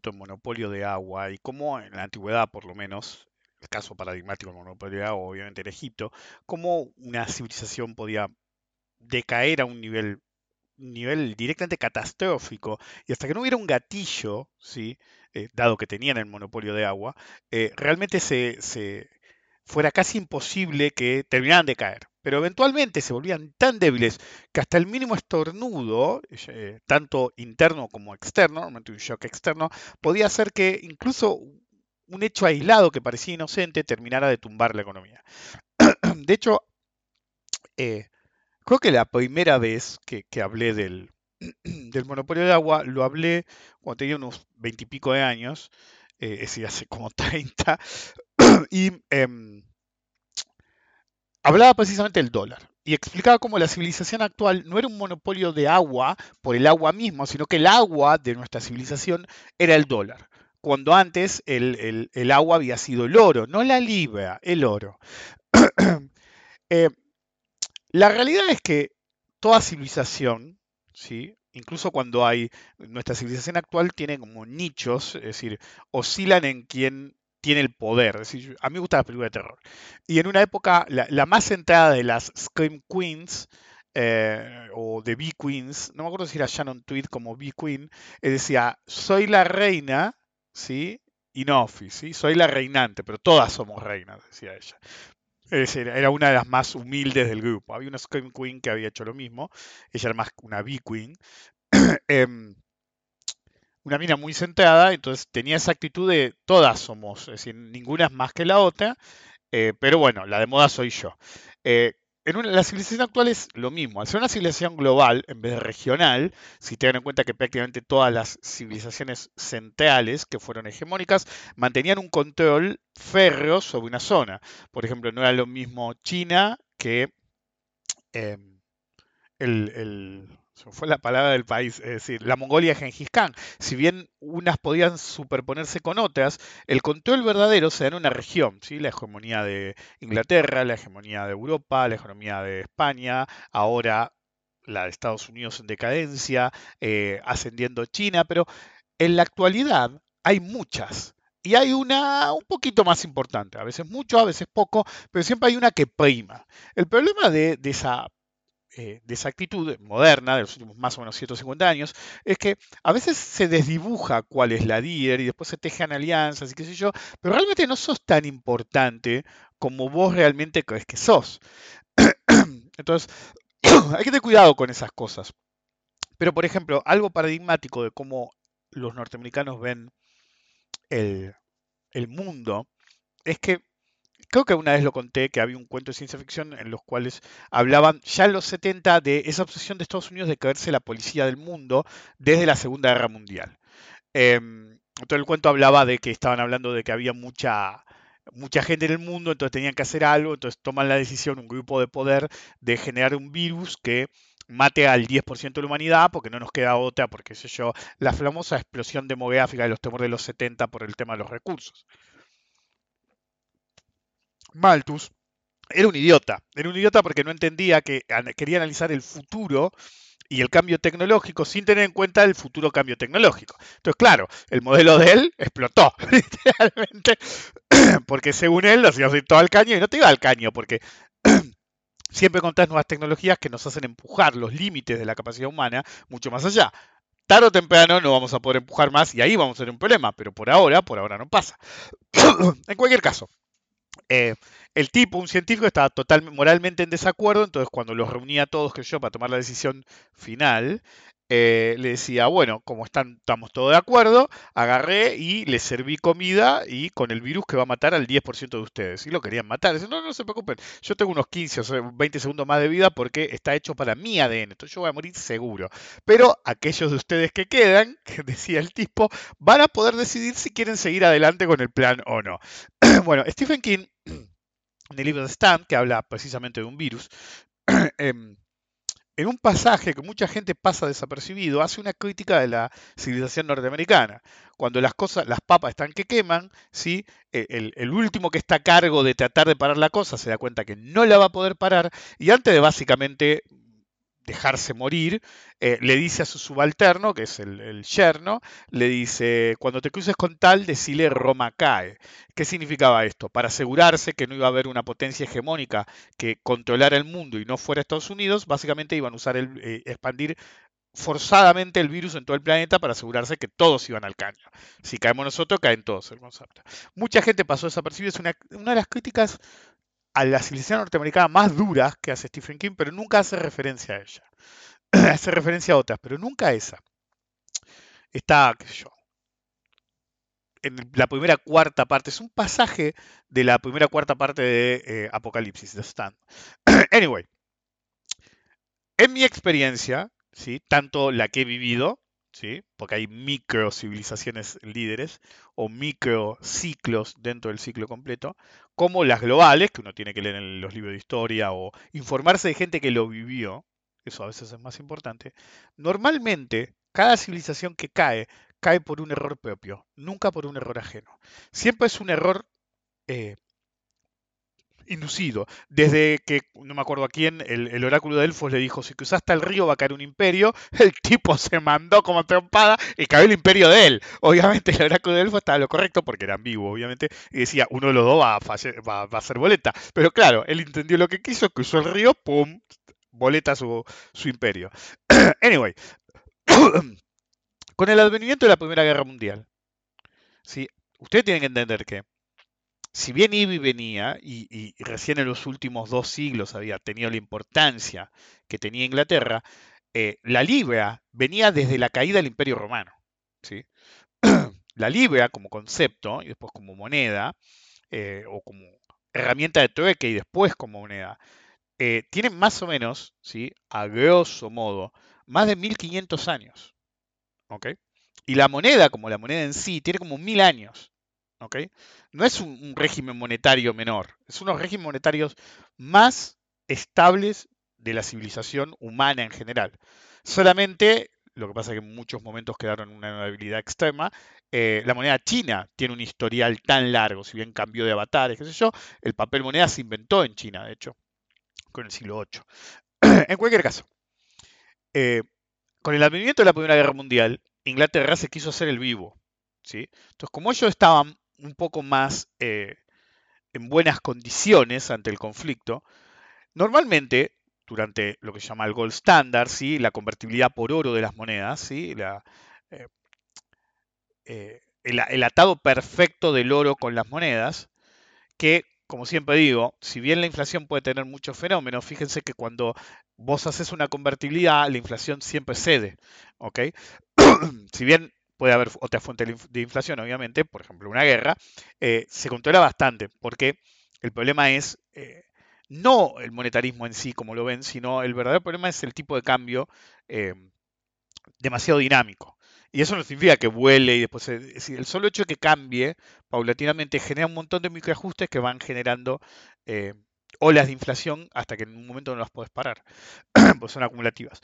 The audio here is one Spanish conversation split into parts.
de monopolio de agua y cómo en la antigüedad, por lo menos, el caso paradigmático del monopolio de agua, obviamente en Egipto, cómo una civilización podía decaer a un nivel, nivel directamente catastrófico y hasta que no hubiera un gatillo, ¿sí? Eh, dado que tenían el monopolio de agua, eh, realmente se- fuera casi imposible que terminaran de caer. Pero eventualmente se volvían tan débiles que hasta el mínimo estornudo, eh, tanto interno como externo, normalmente un shock externo, podía hacer que incluso un hecho aislado que parecía inocente terminara de tumbar la economía. De hecho, eh, creo que la primera vez que, hablé del, del monopolio de agua lo hablé cuando tenía unos veintipico de años, eh, es decir, hace como 30, y em, hablaba precisamente del dólar y explicaba cómo la civilización actual no era un monopolio de agua por el agua mismo, sino que el agua de nuestra civilización era el dólar. Cuando antes el, el- agua había sido el oro, no la libra, el oro. Eh, la realidad es que toda civilización, ¿sí? incluso cuando hay, nuestra civilización actual tiene como nichos, es decir, oscilan en quien tiene el poder. Decir, a mí me gusta la película de terror. Y en una época, la, más centrada de las Scream Queens, eh, o de B Queens, no me acuerdo si era Shannon Tweed como B Queen, eh, decía, soy la reina, ¿sí? No, ¿sí? Soy la reinante, pero todas somos reinas, decía ella. Era una de las más humildes del grupo. Había una Scream Queen que había hecho lo mismo. Ella era más una B Queen. Una mina muy centrada, entonces tenía esa actitud de todas somos, es decir, ninguna es más que la otra, eh, pero bueno, la de moda soy yo. Eh, en una- la civilización actual es lo mismo. Al ser una civilización global en vez de regional, si tengan en cuenta que prácticamente todas las civilizaciones centrales que fueron hegemónicas mantenían un control férreo sobre una zona. Por ejemplo, no era lo mismo China que em, el, fue la palabra del país, es decir, la Mongolia de Gengis Khan. Si bien unas podían superponerse con otras, el control verdadero se da en una región, ¿sí? La hegemonía de Inglaterra, la hegemonía de Europa, la hegemonía de España, ahora la de Estados Unidos en decadencia, eh, ascendiendo China, pero en la actualidad hay muchas. Y hay una un poquito más importante, a veces mucho, a veces poco, pero siempre hay una que prima. El problema de, de esa eh, de esa actitud moderna de los últimos más o menos 150 años es que a veces se desdibuja cuál es la líder y después se tejan alianzas y qué sé yo, pero realmente no sos tan importante como vos realmente crees que sos. Entonces, hay que tener cuidado con esas cosas. Pero, por ejemplo, algo paradigmático de cómo los norteamericanos ven el, el mundo es que Creo que una vez lo conté que había un cuento de ciencia ficción en los cuales hablaban ya en los 70 de esa obsesión de Estados Unidos de creerse la policía del mundo desde la Segunda Guerra Mundial. Em, todo el cuento hablaba de que estaban hablando de que había mucha, mucha gente en el mundo, entonces tenían que hacer algo, entonces toman la decisión, un grupo de poder, de generar un virus que mate al 10% de la humanidad, porque no nos queda otra, porque sé yo, la famosa explosión demográfica de los temores de los 70 por el tema de los recursos. Malthus era un idiota. Era un idiota porque no entendía que quería analizar el futuro y el cambio tecnológico sin tener en cuenta el futuro cambio tecnológico. Entonces, claro, el modelo de él explotó, literalmente, porque según él ibas a ir todo al caño y no te iba al caño, porque siempre encontrás nuevas tecnologías que nos hacen empujar los límites de la capacidad humana mucho más allá. Tarde o temprano no vamos a poder empujar más y ahí vamos a tener un problema, pero por ahora, por ahora no pasa. en cualquier caso, Eh, el tipo, un científico, estaba totalmente moralmente en desacuerdo, entonces cuando los reunía a todos, que yo, para tomar la decisión final, eh, le decía, bueno, como están, estamos todos de acuerdo, agarré y le serví comida y con el virus que va a matar al 10% de ustedes. Y lo querían matar. Dice, no, no se preocupen, yo tengo unos 15 o 20 segundos más de vida porque está hecho para mi ADN, entonces yo voy a morir seguro. Pero aquellos de ustedes que quedan, que decía el tipo, van a poder decidir si quieren seguir adelante con el plan o no. bueno, Stephen King, en el libro de Stan, que habla precisamente de un virus, em, en un pasaje que mucha gente pasa desapercibido, hace una crítica de la civilización norteamericana. Cuando las cosas, las papas están que queman, ¿sí? E, el, el, último que está a cargo de tratar de parar la cosa se da cuenta que no la va a poder parar y antes de básicamente dejarse morir, eh, le dice a su subalterno, que es el, yerno, le dice, cuando te cruces con tal, decile Roma cae. ¿Qué significaba esto? Para asegurarse que no iba a haber una potencia hegemónica que controlara el mundo y no fuera Estados Unidos, básicamente iban a usar el, eh, expandir forzadamente el virus en todo el planeta para asegurarse que todos iban al caño. Si caemos nosotros, caen todos el concepto. Mucha gente pasó desapercibida, es una, una de las críticas a la civilización norteamericana más dura que hace Stephen King, pero nunca hace referencia a ella. hace referencia a otras, pero nunca a esa. Está, qué sé yo, en la primera cuarta parte, es un pasaje de la primera cuarta parte de eh, Apocalipsis, de Stan. anyway, en mi experiencia, ¿sí? tanto la que he vivido, ¿sí? porque hay micro civilizaciones líderes o micro ciclos dentro del ciclo completo, como las globales, que uno tiene que leer en los libros de historia o informarse de gente que lo vivió, eso a veces es más importante, normalmente cada civilización que cae cae por un error propio, nunca por un error ajeno. Siempre es un error eh, inducido. Desde que, no me acuerdo a quién, el, oráculo de Elfos le dijo, si cruzaste el río va a caer un imperio, el tipo se mandó como trompada y cayó el imperio de él. Obviamente el oráculo de Elfos estaba lo correcto porque era ambiguo, obviamente, y decía, uno de los dos va a, va, a ser boleta. Pero claro, él entendió lo que quiso, cruzó el río, ¡pum! Boleta su, su imperio. anyway, con el advenimiento de la Primera Guerra Mundial, ¿sí? ustedes tienen que entender que si bien iba y venía, y, recién en los últimos dos siglos había tenido la importancia que tenía Inglaterra, eh, la libra venía desde la caída del Imperio Romano. ¿sí? la libra como concepto, y después como moneda, eh, o como herramienta de trueque y después como moneda, eh, tiene más o menos, ¿sí? a grosso modo, más de 1500 años. ¿ok? Y la moneda, como la moneda en sí, tiene como mil años. No es un, régimen monetario menor, es uno de los monetarios más estables de la civilización humana en general. Solamente, lo que pasa es que en muchos momentos quedaron en una debilidad extrema, eh, la moneda china tiene un historial tan largo, si bien cambió de avatares, qué sé yo, el papel moneda se inventó en China, de hecho, con el siglo VIII. en cualquier caso, eh, con el advenimiento de la Primera Guerra Mundial, Inglaterra se quiso hacer el vivo. ¿sí? Entonces, como ellos estaban un poco más eh, en buenas condiciones ante el conflicto, normalmente durante lo que se llama el gold standard, ¿sí? la convertibilidad por oro de las monedas, ¿sí? Eh, eh, el, el, atado perfecto del oro con las monedas, que, como siempre digo, si bien la inflación puede tener muchos fenómenos, fíjense que cuando vos haces una convertibilidad, la inflación siempre cede. ¿ok? si bien puede haber otra fuente de inflación, obviamente, por ejemplo, una guerra, eh, se controla bastante, porque el problema es eh, no el monetarismo en sí, como lo ven, sino el verdadero problema es el tipo de cambio eh, demasiado dinámico. Y eso no significa que vuele y después... el solo hecho de que cambie paulatinamente genera un montón de microajustes que van generando olas de inflación hasta que en un momento no las puedes parar, pues son acumulativas.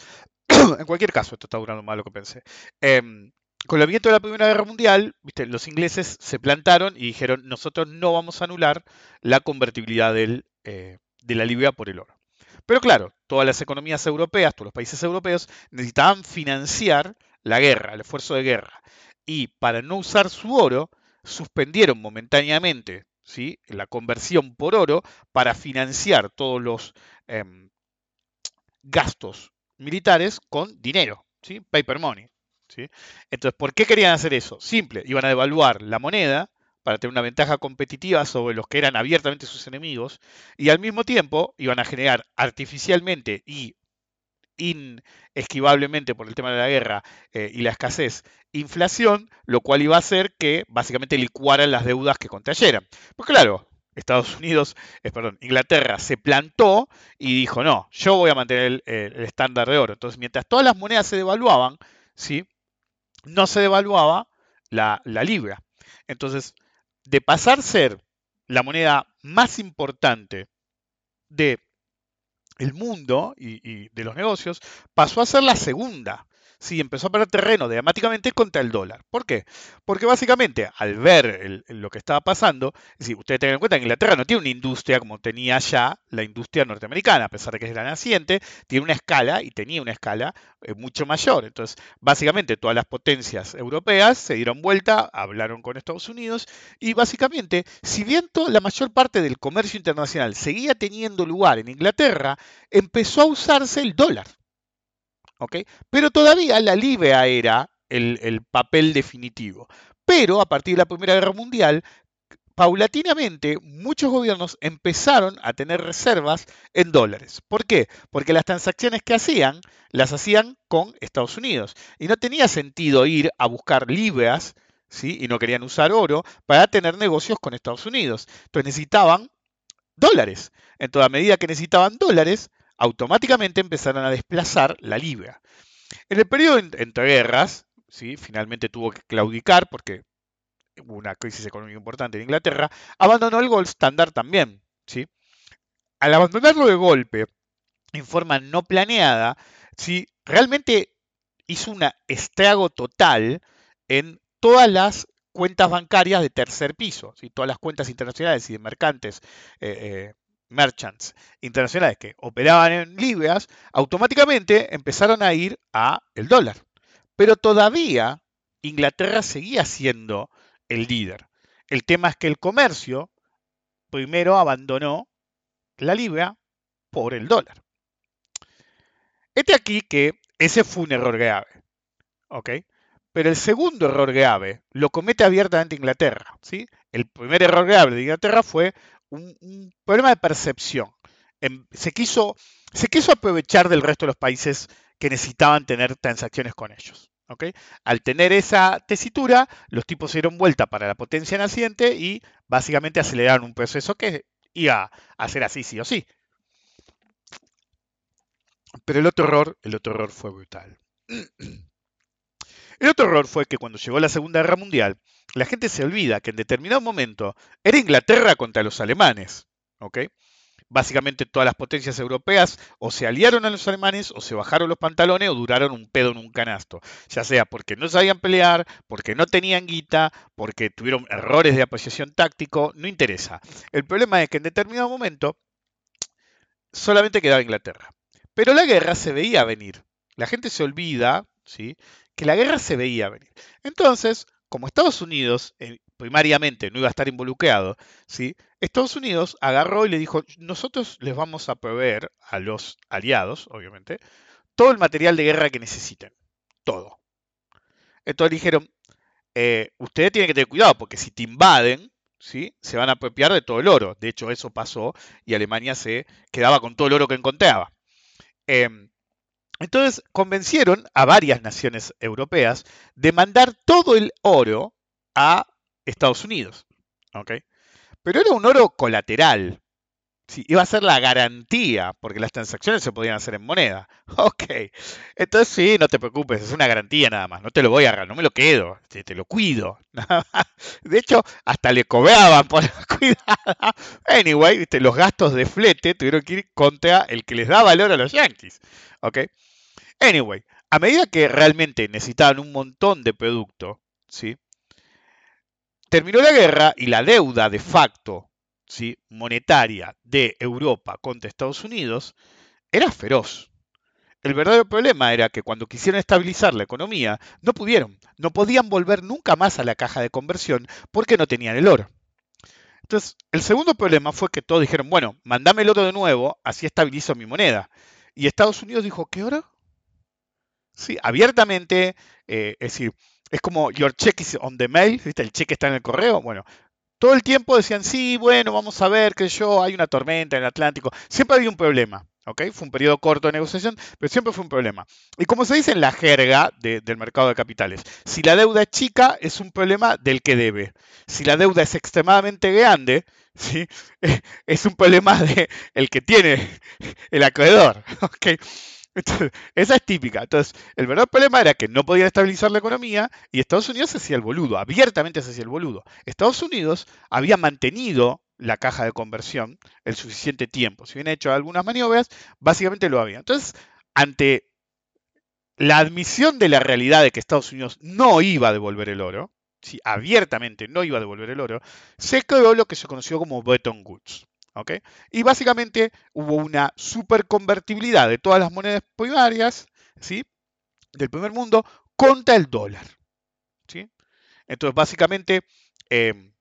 en cualquier caso, esto está durando más de lo que pensé. Em, con el viento de la Primera Guerra Mundial, ¿viste? los ingleses se plantaron y dijeron, nosotros no vamos a anular la convertibilidad eh, de la libra por el oro. Pero claro, todas las economías europeas, todos los países europeos necesitaban financiar la guerra, el esfuerzo de guerra. Y para no usar su oro, suspendieron momentáneamente la conversión por oro para financiar todos los em, gastos militares con dinero, ¿sí? paper money. Entonces, ¿por qué querían hacer eso? Simple, iban a devaluar la moneda para tener una ventaja competitiva sobre los que eran abiertamente sus enemigos, y al mismo tiempo iban a generar artificialmente y inesquivablemente por el tema de la guerra eh, y la escasez, inflación, lo cual iba a hacer que básicamente licuaran las deudas que contrayeran. Pues claro, Estados Unidos, eh, perdón, Inglaterra se plantó y dijo, no, yo voy a mantener el, estándar de oro. Entonces, mientras todas las monedas se devaluaban, ¿sí? No se devaluaba la, libra. Entonces, de pasar a ser la moneda más importante de mundo y, de los negocios pasó a ser la segunda. Sí, empezó a perder terreno dramáticamente contra el dólar. ¿Por qué? Porque básicamente al ver lo que estaba pasando, es decir, ustedes tengan en cuenta que Inglaterra no tiene una industria como tenía ya la industria norteamericana, a pesar de que es la naciente, tiene una escala y tenía una escala eh, mucho mayor. Entonces, básicamente todas las potencias europeas se dieron vuelta, hablaron con Estados Unidos y básicamente, si bien la mayor parte del comercio internacional seguía teniendo lugar en Inglaterra, empezó a usarse el dólar. Pero todavía la libra era el, papel definitivo. Pero a partir de la Primera Guerra Mundial, paulatinamente muchos gobiernos empezaron a tener reservas en dólares. ¿Por qué? Porque las transacciones que hacían las hacían con Estados Unidos. Y no tenía sentido ir a buscar libras, ¿sí? y no querían usar oro, para tener negocios con Estados Unidos. Entonces necesitaban dólares. En toda medida que necesitaban dólares, automáticamente empezaron a desplazar la libra. En el periodo entre guerras, ¿sí? finalmente tuvo que claudicar porque hubo una crisis económica importante en Inglaterra, abandonó el gold standard también. ¿sí? Al abandonarlo de golpe, en forma no planeada, ¿sí? realmente hizo un estrago total en todas las cuentas bancarias de tercer piso, ¿sí? todas las cuentas internacionales y de mercantes eh, eh, merchants internacionales que operaban en libras, automáticamente empezaron a ir a el dólar. Pero todavía Inglaterra seguía siendo el líder. El tema es que el comercio primero abandonó la libra por el dólar. Este aquí que ese fue un error grave. ¿Ok? Pero el segundo error grave lo comete abiertamente Inglaterra. ¿sí? El primer error grave de Inglaterra fue un, problema de percepción. Em, se, quiso, se quiso aprovechar del resto de los países que necesitaban tener transacciones con ellos. Al tener esa tesitura, los tipos dieron vuelta para la potencia naciente y básicamente aceleraron un proceso que iba a ser así sí o sí. Pero el otro error, el otro error fue brutal. El otro error fue que cuando llegó la Segunda Guerra Mundial, la gente se olvida que en determinado momento era Inglaterra contra los alemanes. Básicamente todas las potencias europeas o se aliaron a los alemanes o se bajaron los pantalones o duraron un pedo en un canasto. Ya sea porque no sabían pelear, porque no tenían guita, porque tuvieron errores de apreciación táctico, no interesa. El problema es que en determinado momento solamente quedaba Inglaterra. Pero la guerra se veía venir. La gente se olvida, ¿sí? Que la guerra se veía venir. Entonces, como Estados Unidos eh, primariamente no iba a estar involucrado. Estados Unidos agarró y le dijo, nosotros les vamos a proveer a los aliados, obviamente, todo el material de guerra que necesiten, todo. Entonces dijeron, eh, ustedes tienen que tener cuidado porque si te invaden, ¿sí? se van a apropiar de todo el oro. De hecho, eso pasó y Alemania se quedaba con todo el oro que encontraba. Em, entonces convencieron a varias naciones europeas de mandar todo el oro a Estados Unidos. Pero era un oro colateral. Sí, iba a ser la garantía, porque las transacciones se podían hacer en moneda. Ok. Entonces sí, no te preocupes, es una garantía nada más. No te lo voy a agarrar, no me lo quedo, te, lo cuido. De hecho, hasta le cobraban por la cuidada. Anyway, los gastos de flete tuvieron que ir contra el que les da valor a los yankees. Ok. Anyway, a medida que realmente necesitaban un montón de producto, ¿sí? terminó la guerra y la deuda de facto ¿sí? monetaria de Europa contra Estados Unidos era feroz. El verdadero problema era que cuando quisieron estabilizar la economía, no pudieron, no podían volver nunca más a la caja de conversión porque no tenían el oro. Entonces, el segundo problema fue que todos dijeron, bueno, mandame el oro de nuevo, así estabilizo mi moneda. Y Estados Unidos dijo, ¿qué oro? Sí, abiertamente, eh, es decir, es como your check is on the mail, ¿viste? El cheque está en el correo. Bueno, todo el tiempo decían, sí, bueno, vamos a ver, que yo, hay una tormenta en el Atlántico. Siempre había un problema. ¿ok? Fue un periodo corto de negociación, pero siempre fue un problema. Y como se dice en la jerga del mercado de capitales, si la deuda es chica, es un problema del que debe. Si la deuda es extremadamente grande, ¿sí? es un problema del el que tiene el acreedor. ¿ok? Esa es típica. Entonces, el verdadero problema era que no podían estabilizar la economía y Estados Unidos se hacía el boludo, abiertamente se hacía el boludo. Estados Unidos había mantenido la caja de conversión el suficiente tiempo. Si bien hecho algunas maniobras, básicamente lo había. Entonces, ante la admisión de la realidad de que Estados Unidos no iba a devolver el oro, si abiertamente no iba a devolver el oro, se creó lo que se conoció como Bretton Woods. Y básicamente hubo una superconvertibilidad de todas las monedas primarias ¿sí? del primer mundo contra el dólar. ¿sí? Entonces, básicamente, em,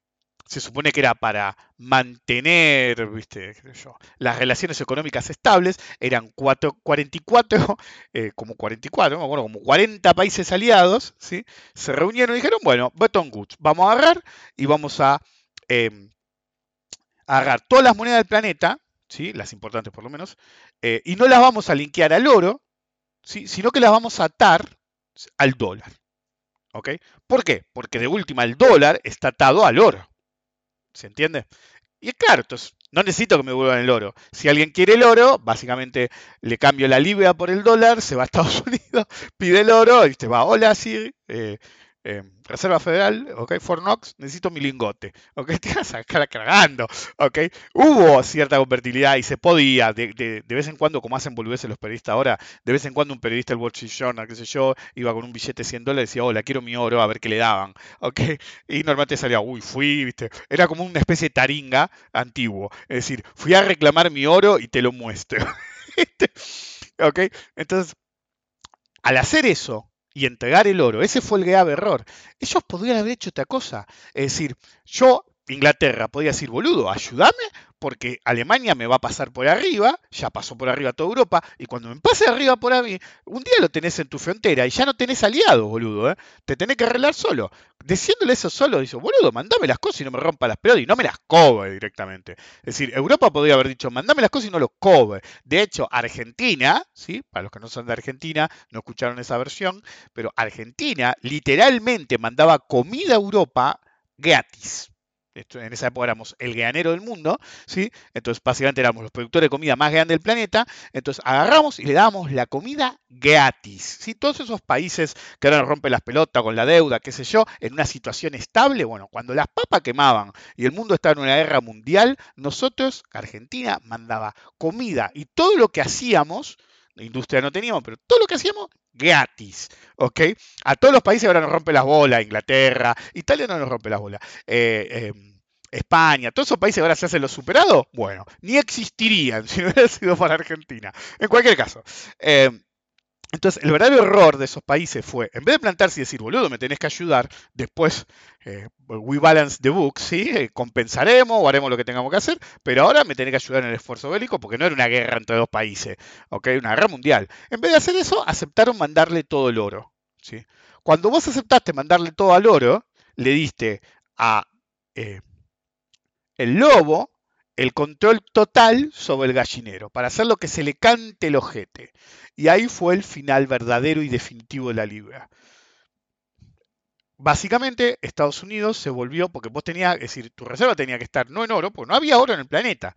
se supone que era para mantener ¿viste? las relaciones económicas estables, eran 44, eh, como 44, bueno, como 40 países aliados, ¿sí? se reunieron y dijeron, bueno, Bretton Woods, vamos a agarrar y vamos a em, agarrar todas las monedas del planeta, ¿sí? las importantes por lo menos, eh, y no las vamos a linkear al oro, ¿sí? sino que las vamos a atar al dólar. ¿ok? ¿Por qué? Porque de última el dólar está atado al oro. ¿Se entiende? Y claro, entonces no necesito que me devuelvan el oro. Si alguien quiere el oro, básicamente le cambio la libra por el dólar, se va a Estados Unidos, pide el oro y te va, hola, sí, eh, eh, Reserva Federal, ok, Fort Knox, necesito mi lingote, ok, te vas a estar cargando, ok. Hubo cierta convertibilidad y se podía, de, vez en cuando, como hacen boludeces los periodistas ahora, de vez en cuando un periodista del Wall Street Journal, qué sé yo, iba con un billete de 100 dólares y decía, hola, quiero mi oro, a ver qué le daban, ok. Y normalmente salía, uy, fui, viste, era como una especie de taringa antiguo, es decir, fui a reclamar mi oro y te lo muestro, ok. Entonces, al hacer eso, y entregar el oro. Ese fue el grave error. Ellos podrían haber hecho otra cosa. Es decir, yo, Inglaterra, podría decir, boludo, ayúdame porque Alemania me va a pasar por arriba, ya pasó por arriba toda Europa, y cuando me pase arriba por ahí, un día lo tenés en tu frontera y ya no tenés aliados, boludo, ¿eh? te tenés que arreglar solo. Diciéndole eso solo, dice, boludo, mandame las cosas y no me rompa las pelotas y no me las cobre directamente. Es decir, Europa podría haber dicho, mandame las cosas y no los cobre. De hecho, Argentina, ¿sí? para los que no son de Argentina, no escucharon esa versión, pero Argentina literalmente mandaba comida a Europa gratis en esa época éramos el granero del mundo, ¿sí? Entonces básicamente éramos los productores de comida más grandes del planeta, entonces agarramos y le dábamos la comida gratis, ¿sí? Todos esos países que ahora rompen las pelotas con la deuda, qué sé yo, en una situación estable, bueno, cuando las papas quemaban y el mundo estaba en una guerra mundial, nosotros, Argentina, mandaba comida y todo lo que hacíamos, industria no teníamos, pero todo lo que hacíamos gratis, ¿ok? A todos los países ahora nos rompe las bolas, Inglaterra, Italia no nos rompe las bolas, eh, em, España, todos esos países ahora se hacen los superados, bueno, ni existirían si no hubiera sido para Argentina. En cualquier caso. Em, entonces, el verdadero error de esos países fue, en vez de plantarse y decir, boludo, me tenés que ayudar, después eh, we balance the books, ¿sí? Eh, compensaremos o haremos lo que tengamos que hacer, pero ahora me tenés que ayudar en el esfuerzo bélico porque no era una guerra entre dos países, ¿ok? Una guerra mundial. En vez de hacer eso, aceptaron mandarle todo el oro, ¿sí? Cuando vos aceptaste mandarle todo al oro, le diste a eh, el lobo el control total sobre el gallinero, para hacer lo que se le cante el ojete. Y ahí fue el final verdadero y definitivo de la libra. Básicamente, Estados Unidos se volvió, porque vos tenías, es decir, tu reserva tenía que estar no en oro, porque no había oro en el planeta.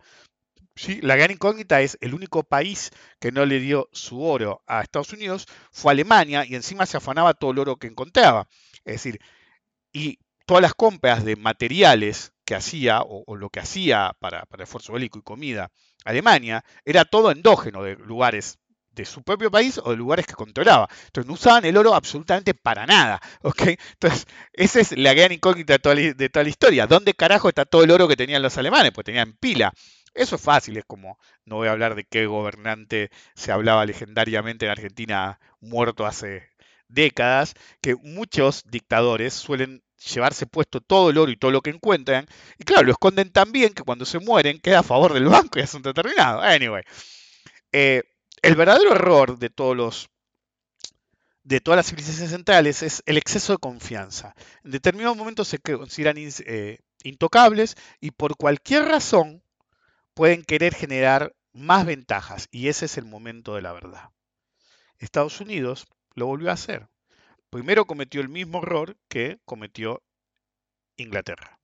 ¿sí? La gran incógnita es, el único país que no le dio su oro a Estados Unidos fue Alemania, y encima se afanaba todo el oro que encontraba. Es decir, y todas las compras de materiales que hacía o, lo que hacía para, para esfuerzo bélico y comida Alemania era todo endógeno de lugares de su propio país o de lugares que controlaba. Entonces no usaban el oro absolutamente para nada. Entonces, esa es la gran incógnita de toda, la, de toda la historia. ¿Dónde carajo está todo el oro que tenían los alemanes? Pues tenían pila. Eso es fácil, es como, no voy a hablar de qué gobernante se hablaba legendariamente en Argentina muerto hace décadas, que muchos dictadores suelen llevarse puesto todo el oro y todo lo que encuentran. Y claro, lo esconden tan bien que cuando se mueren queda a favor del banco y asunto terminado. Anyway. Eh, el verdadero error de todos los de todas las civilizaciones centrales es el exceso de confianza. En determinados momentos se consideran eh, intocables y por cualquier razón pueden querer generar más ventajas y ese es el momento de la verdad. Estados Unidos lo volvió a hacer. Primero cometió el mismo error que cometió Inglaterra.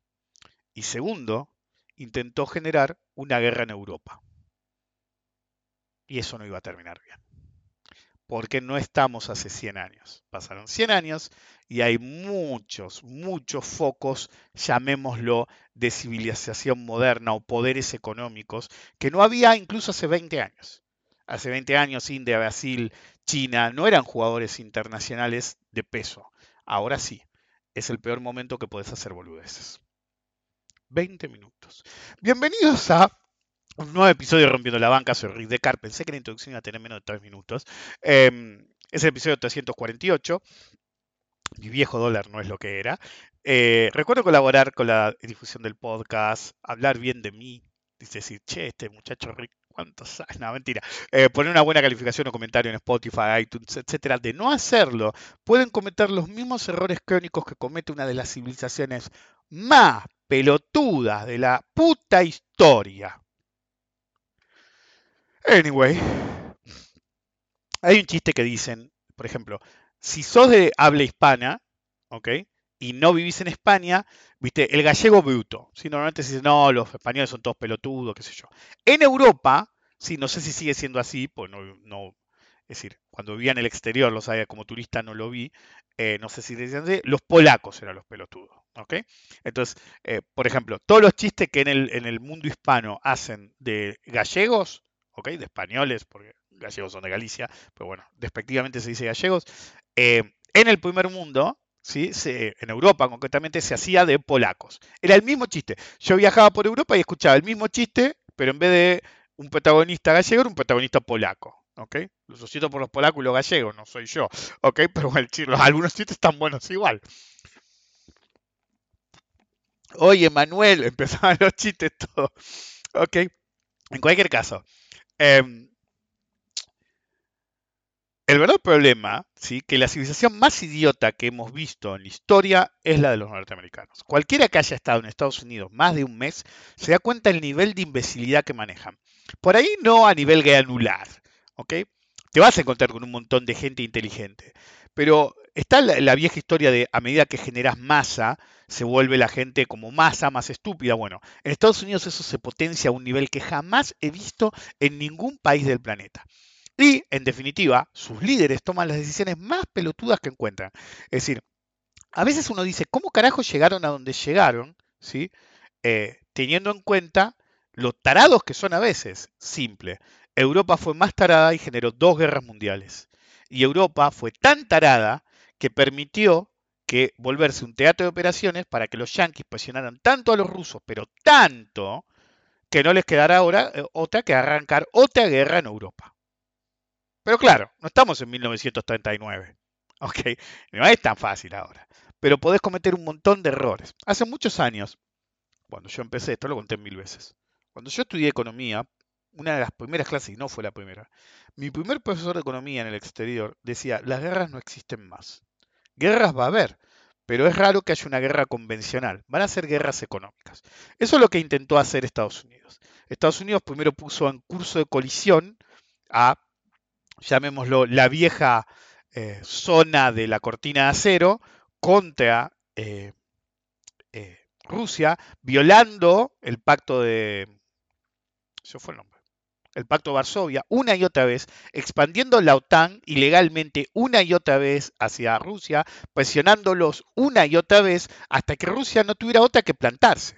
Y segundo, intentó generar una guerra en Europa. Y eso no iba a terminar bien. Porque no estamos hace 100 años. Pasaron 100 años y hay muchos, muchos focos, llamémoslo, de civilización moderna o poderes económicos que no había incluso hace 20 años. Hace 20 años India, Brasil, China no eran jugadores internacionales de peso. Ahora sí, es el peor momento que puedes hacer boludeces. 20 minutos. Bienvenidos a un nuevo episodio de Rompiendo la Banca. Soy Rick Decar. Pensé que la introducción iba a tener menos de 3 minutos. Em, es el episodio 348. Mi viejo dólar no es lo que era. Eh, recuerdo colaborar con la difusión del podcast, hablar bien de mí. Decir, che, este muchacho Rick ¿Cuántos años? No, mentira. Eh, poner una buena calificación o comentario en Spotify, iTunes, etcétera. De no hacerlo, pueden cometer los mismos errores crónicos que comete una de las civilizaciones más pelotudas de la puta historia. Anyway, hay un chiste que dicen, por ejemplo, si sos de habla hispana, ¿ok? Y no vivís en España, viste, el gallego bruto. ¿sí? Normalmente se dice, no, los españoles son todos pelotudos, qué sé yo. En Europa, sí, no sé si sigue siendo así, pues no, es decir, cuando vivía en el exterior, lo sabía como turista, no lo vi, eh, no sé si decían así, los polacos eran los pelotudos. ¿ok? Entonces, eh, por ejemplo, todos los chistes que en el, en el mundo hispano hacen de gallegos, ¿ok? De españoles, porque gallegos son de Galicia, pero bueno, despectivamente se dice gallegos, eh, en el primer mundo ¿sí? en Europa concretamente se hacía de polacos. Era el mismo chiste. Yo viajaba por Europa y escuchaba el mismo chiste, pero en vez de un protagonista gallego, era un protagonista polaco. ¿ok? Lo siento por los polacos y los gallegos, no soy yo. ¿ok? Pero algunos chistes están buenos igual. Oye, Manuel, empezaban los chistes todos. ¿ok? En cualquier caso. Em, el verdadero problema, ¿sí? que la civilización más idiota que hemos visto en la historia es la de los norteamericanos. Cualquiera que haya estado en Estados Unidos más de un mes se da cuenta del nivel de imbecilidad que manejan. Por ahí no a nivel granular, ¿ok? Te vas a encontrar con un montón de gente inteligente, pero está la, la vieja historia de a medida que generas masa, se vuelve la gente como masa, más estúpida. Bueno, en Estados Unidos eso se potencia a un nivel que jamás he visto en ningún país del planeta. Y, en definitiva, sus líderes toman las decisiones más pelotudas que encuentran. Es decir, a veces uno dice, ¿cómo carajo llegaron a donde llegaron? ¿Sí? Eh, teniendo en cuenta lo tarados que son a veces. Simple. Europa fue más tarada y generó dos guerras mundiales. Y Europa fue tan tarada que permitió que volverse un teatro de operaciones para que los yanquis presionaran tanto a los rusos, pero tanto, que no les quedara ahora eh, otra que arrancar otra guerra en Europa. Pero claro, no estamos en 1939. ¿ok? No es tan fácil ahora. Pero podés cometer un montón de errores. Hace muchos años, cuando yo empecé, esto lo conté mil veces, cuando yo estudié economía, una de las primeras clases, y no fue la primera, mi primer profesor de economía en el exterior decía, las guerras no existen más. Guerras va a haber, pero es raro que haya una guerra convencional. Van a ser guerras económicas. Eso es lo que intentó hacer Estados Unidos. Estados Unidos primero puso en curso de colisión a llamémoslo, la vieja eh, zona de la cortina de acero contra eh, eh, Rusia, violando el pacto de... Eso fue el nombre. El pacto de Varsovia, una y otra vez, expandiendo la OTAN ilegalmente una y otra vez hacia Rusia, presionándolos una y otra vez hasta que Rusia no tuviera otra que plantarse.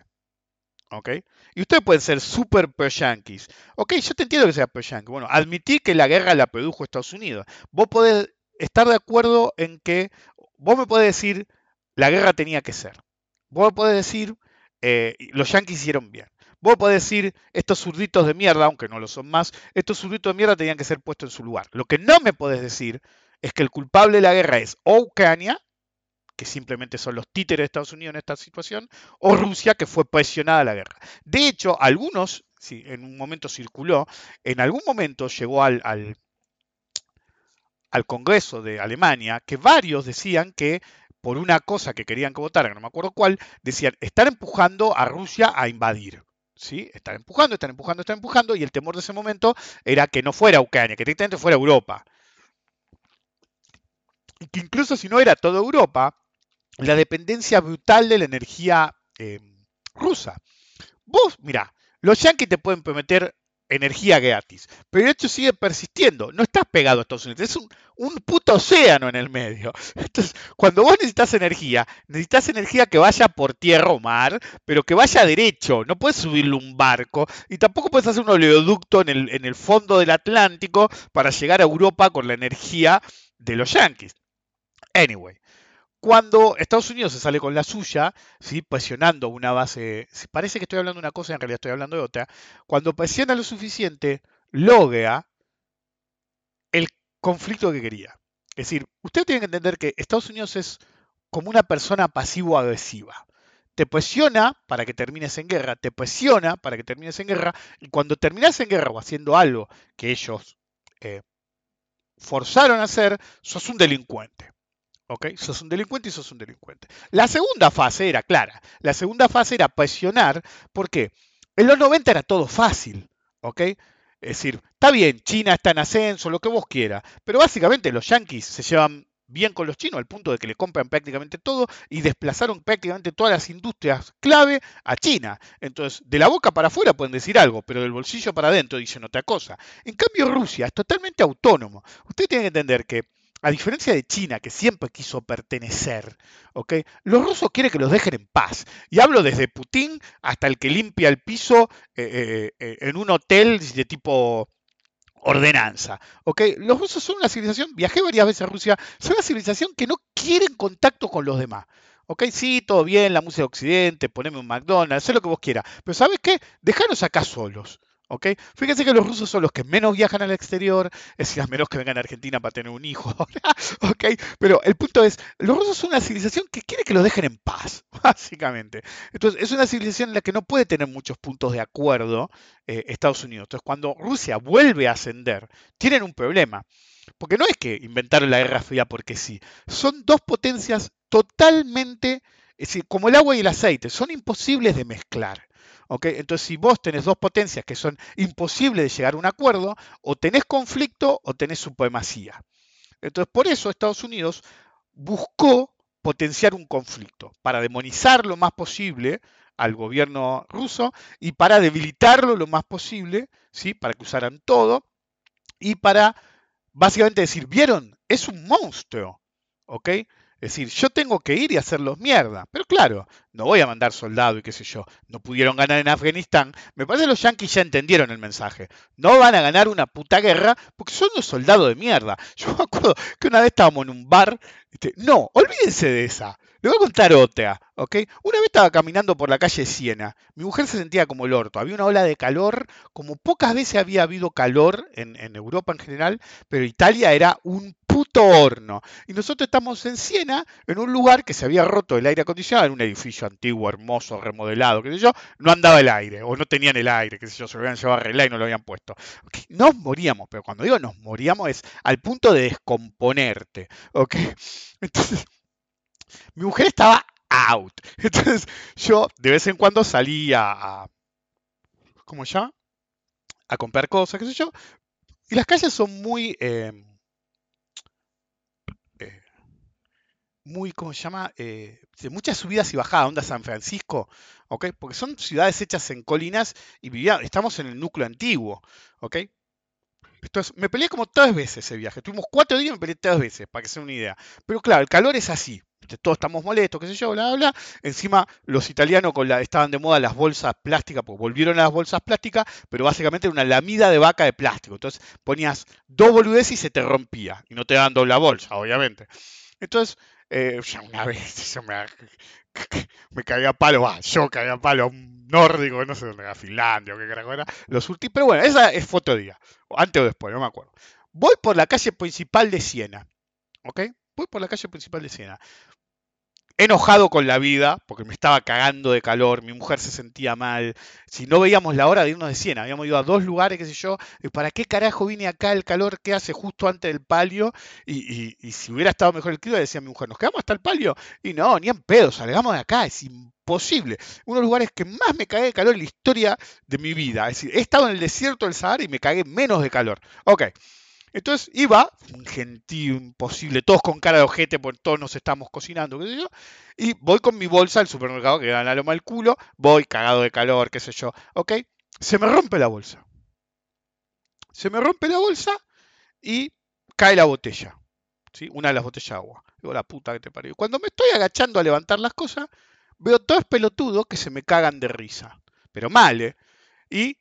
Y ustedes pueden ser super pro-yankees. Ok, yo te entiendo que sea pro-yankee. Bueno, admitir que la guerra la produjo Estados Unidos. Vos podés estar de acuerdo en que, vos me podés decir, la guerra tenía que ser. Vos podés decir, eh, los yankees hicieron bien. Vos podés decir, estos zurditos de mierda, aunque no lo son más, estos zurditos de mierda tenían que ser puestos en su lugar. Lo que no me podés decir es que el culpable de la guerra es o Ucrania que simplemente son los títeres de Estados Unidos en esta situación, o Rusia, que fue presionada a la guerra. De hecho, algunos, sí, en un momento circuló, en algún momento llegó al, al, Congreso de Alemania que varios decían que por una cosa que querían que votara, no me acuerdo cuál, decían, están empujando a Rusia a invadir. ¿Sí? Están empujando, están empujando, están empujando, y el temor de ese momento era que no fuera Ucrania, que directamente fuera Europa. Que incluso si no era toda Europa, la dependencia brutal de la energía eh, rusa. Vos, mira, los yanquis te pueden prometer energía gratis. Pero el hecho sigue persistiendo. No estás pegado a Estados Unidos. Es un, un, puto océano en el medio. Entonces, cuando vos necesitas energía, necesitas energía que vaya por tierra o mar, pero que vaya derecho. No puedes subirle un barco y tampoco puedes hacer un oleoducto en el, en el fondo del Atlántico para llegar a Europa con la energía de los yanquis. Anyway, cuando Estados Unidos se sale con la suya, presionando una base, parece que estoy hablando de una cosa, en realidad estoy hablando de otra, cuando presiona lo suficiente, logra el conflicto que quería. Es decir, usted tiene que entender que Estados Unidos es como una persona pasivo-agresiva. Te presiona para que termines en guerra, te presiona para que termines en guerra, y cuando terminas en guerra o haciendo algo que ellos eh, forzaron a hacer, sos un delincuente. ¿Ok? Sos un delincuente y sos un delincuente. La segunda fase era clara. La segunda fase era presionar. ¿Por qué? En los 90 era todo fácil. ¿Ok? Es decir, está bien, China está en ascenso, lo que vos quieras. Pero básicamente los yanquis se llevan bien con los chinos al punto de que le compran prácticamente todo y desplazaron prácticamente todas las industrias clave a China. Entonces, de la boca para afuera pueden decir algo, pero del bolsillo para adentro dicen otra cosa. En cambio, Rusia es totalmente autónomo. Usted tiene que entender que a diferencia de China, que siempre quiso pertenecer, los rusos quieren que los dejen en paz. Y hablo desde Putin hasta el que limpia el piso eh, eh, eh, en un hotel de tipo ordenanza. Los rusos son una civilización, viajé varias veces a Rusia, son una civilización que no quieren contacto con los demás. Sí, todo bien, la música de Occidente, poneme un McDonald's, sé lo que vos quieras. Pero ¿sabes qué? Dejanos acá solos. ¿Ok? Fíjense que los rusos son los que menos viajan al exterior, es decir, a menos que vengan a Argentina para tener un hijo. ¿Ok? Pero el punto es, los rusos son una civilización que quiere que los dejen en paz, básicamente. Entonces, es una civilización en la que no puede tener muchos puntos de acuerdo eh, Estados Unidos. Entonces, cuando Rusia vuelve a ascender, tienen un problema. Porque no es que inventaron la Guerra Fría porque sí. Son dos potencias totalmente, es decir, como el agua y el aceite, son imposibles de mezclar. Entonces, si vos tenés dos potencias que son imposibles de llegar a un acuerdo, o tenés conflicto o tenés supremacía. Entonces, por eso Estados Unidos buscó potenciar un conflicto, para demonizar lo más posible al gobierno ruso y para debilitarlo lo más posible, ¿sí? para que usaran todo y para básicamente decir, ¿vieron? Es un monstruo, ¿ok? Es decir, yo tengo que ir y hacerlos mierda. Pero claro, no voy a mandar soldado y qué sé yo. No pudieron ganar en Afganistán. Me parece que los yanquis ya entendieron el mensaje. No van a ganar una puta guerra porque son unos soldados de mierda. Yo me acuerdo que una vez estábamos en un bar. no, olvídense de esa. Le voy a contar otra, ¿ok? Una vez estaba caminando por la calle Siena. Mi mujer se sentía como el orto. Había una ola de calor, como pocas veces había habido calor en, en Europa en general, pero Italia era un puto horno. Y nosotros estamos en Siena, en un lugar que se había roto el aire acondicionado, en un edificio antiguo, hermoso, remodelado, qué sé yo, no andaba el aire, o no tenían el aire, qué sé yo, se lo habían llevado a arreglar y no lo habían puesto. Nos moríamos, pero cuando digo nos moríamos es al punto de descomponerte. ¿ok? Entonces, mi mujer estaba out. Entonces, yo de vez en cuando salía a. ¿Cómo llama? A comprar cosas, qué sé yo. Y las calles son muy. Eh, muy, ¿cómo se llama? Eh, de muchas subidas y bajadas, onda San Francisco, ¿ok? Porque son ciudades hechas en colinas y vivía, estamos en el núcleo antiguo, ¿ok? Entonces, me peleé como tres veces ese viaje. Tuvimos cuatro días y me peleé tres veces, para que se una idea. Pero claro, el calor es así. Todos estamos molestos, qué sé yo, bla, bla, bla. Encima, los italianos con la, estaban de moda las bolsas plásticas, pues volvieron a las bolsas plásticas, pero básicamente era una lamida de vaca de plástico. Entonces, ponías dos boludeces y se te rompía. Y no te daban doble bolsa, obviamente. Entonces, eh, una vez me, me caía palo, yo caía palo nórdico, no sé dónde era, Finlandia o qué carajo era, los últimos, pero bueno, esa es foto día, antes o después, no me acuerdo. Voy por la calle principal de Siena, ¿ok? Voy por la calle principal de Siena. Enojado con la vida, porque me estaba cagando de calor, mi mujer se sentía mal, si no veíamos la hora de irnos de Siena, habíamos ido a dos lugares, qué sé yo, ¿para qué carajo vine acá el calor que hace justo antes del palio? Y, si hubiera estado mejor el clima, decía mi mujer, ¿nos quedamos hasta el palio? Y no, ni en pedo, salgamos de acá, es imposible. Uno de los lugares que más me cagué de calor en la historia de mi vida, es decir, he estado en el desierto del Sahara y me cagué menos de calor. Ok. Entonces iba, un gentío imposible, todos con cara de ojete, porque todos nos estamos cocinando, qué sé yo, y voy con mi bolsa al supermercado, que da la loma culo, voy cagado de calor, qué sé yo, ¿ok? Se me rompe la bolsa. Se me rompe la bolsa y cae la botella, ¿sí? Una de las botellas de agua. Digo, la puta que te parió. Cuando me estoy agachando a levantar las cosas, veo todos pelotudos que se me cagan de risa. Pero mal, ¿eh? Y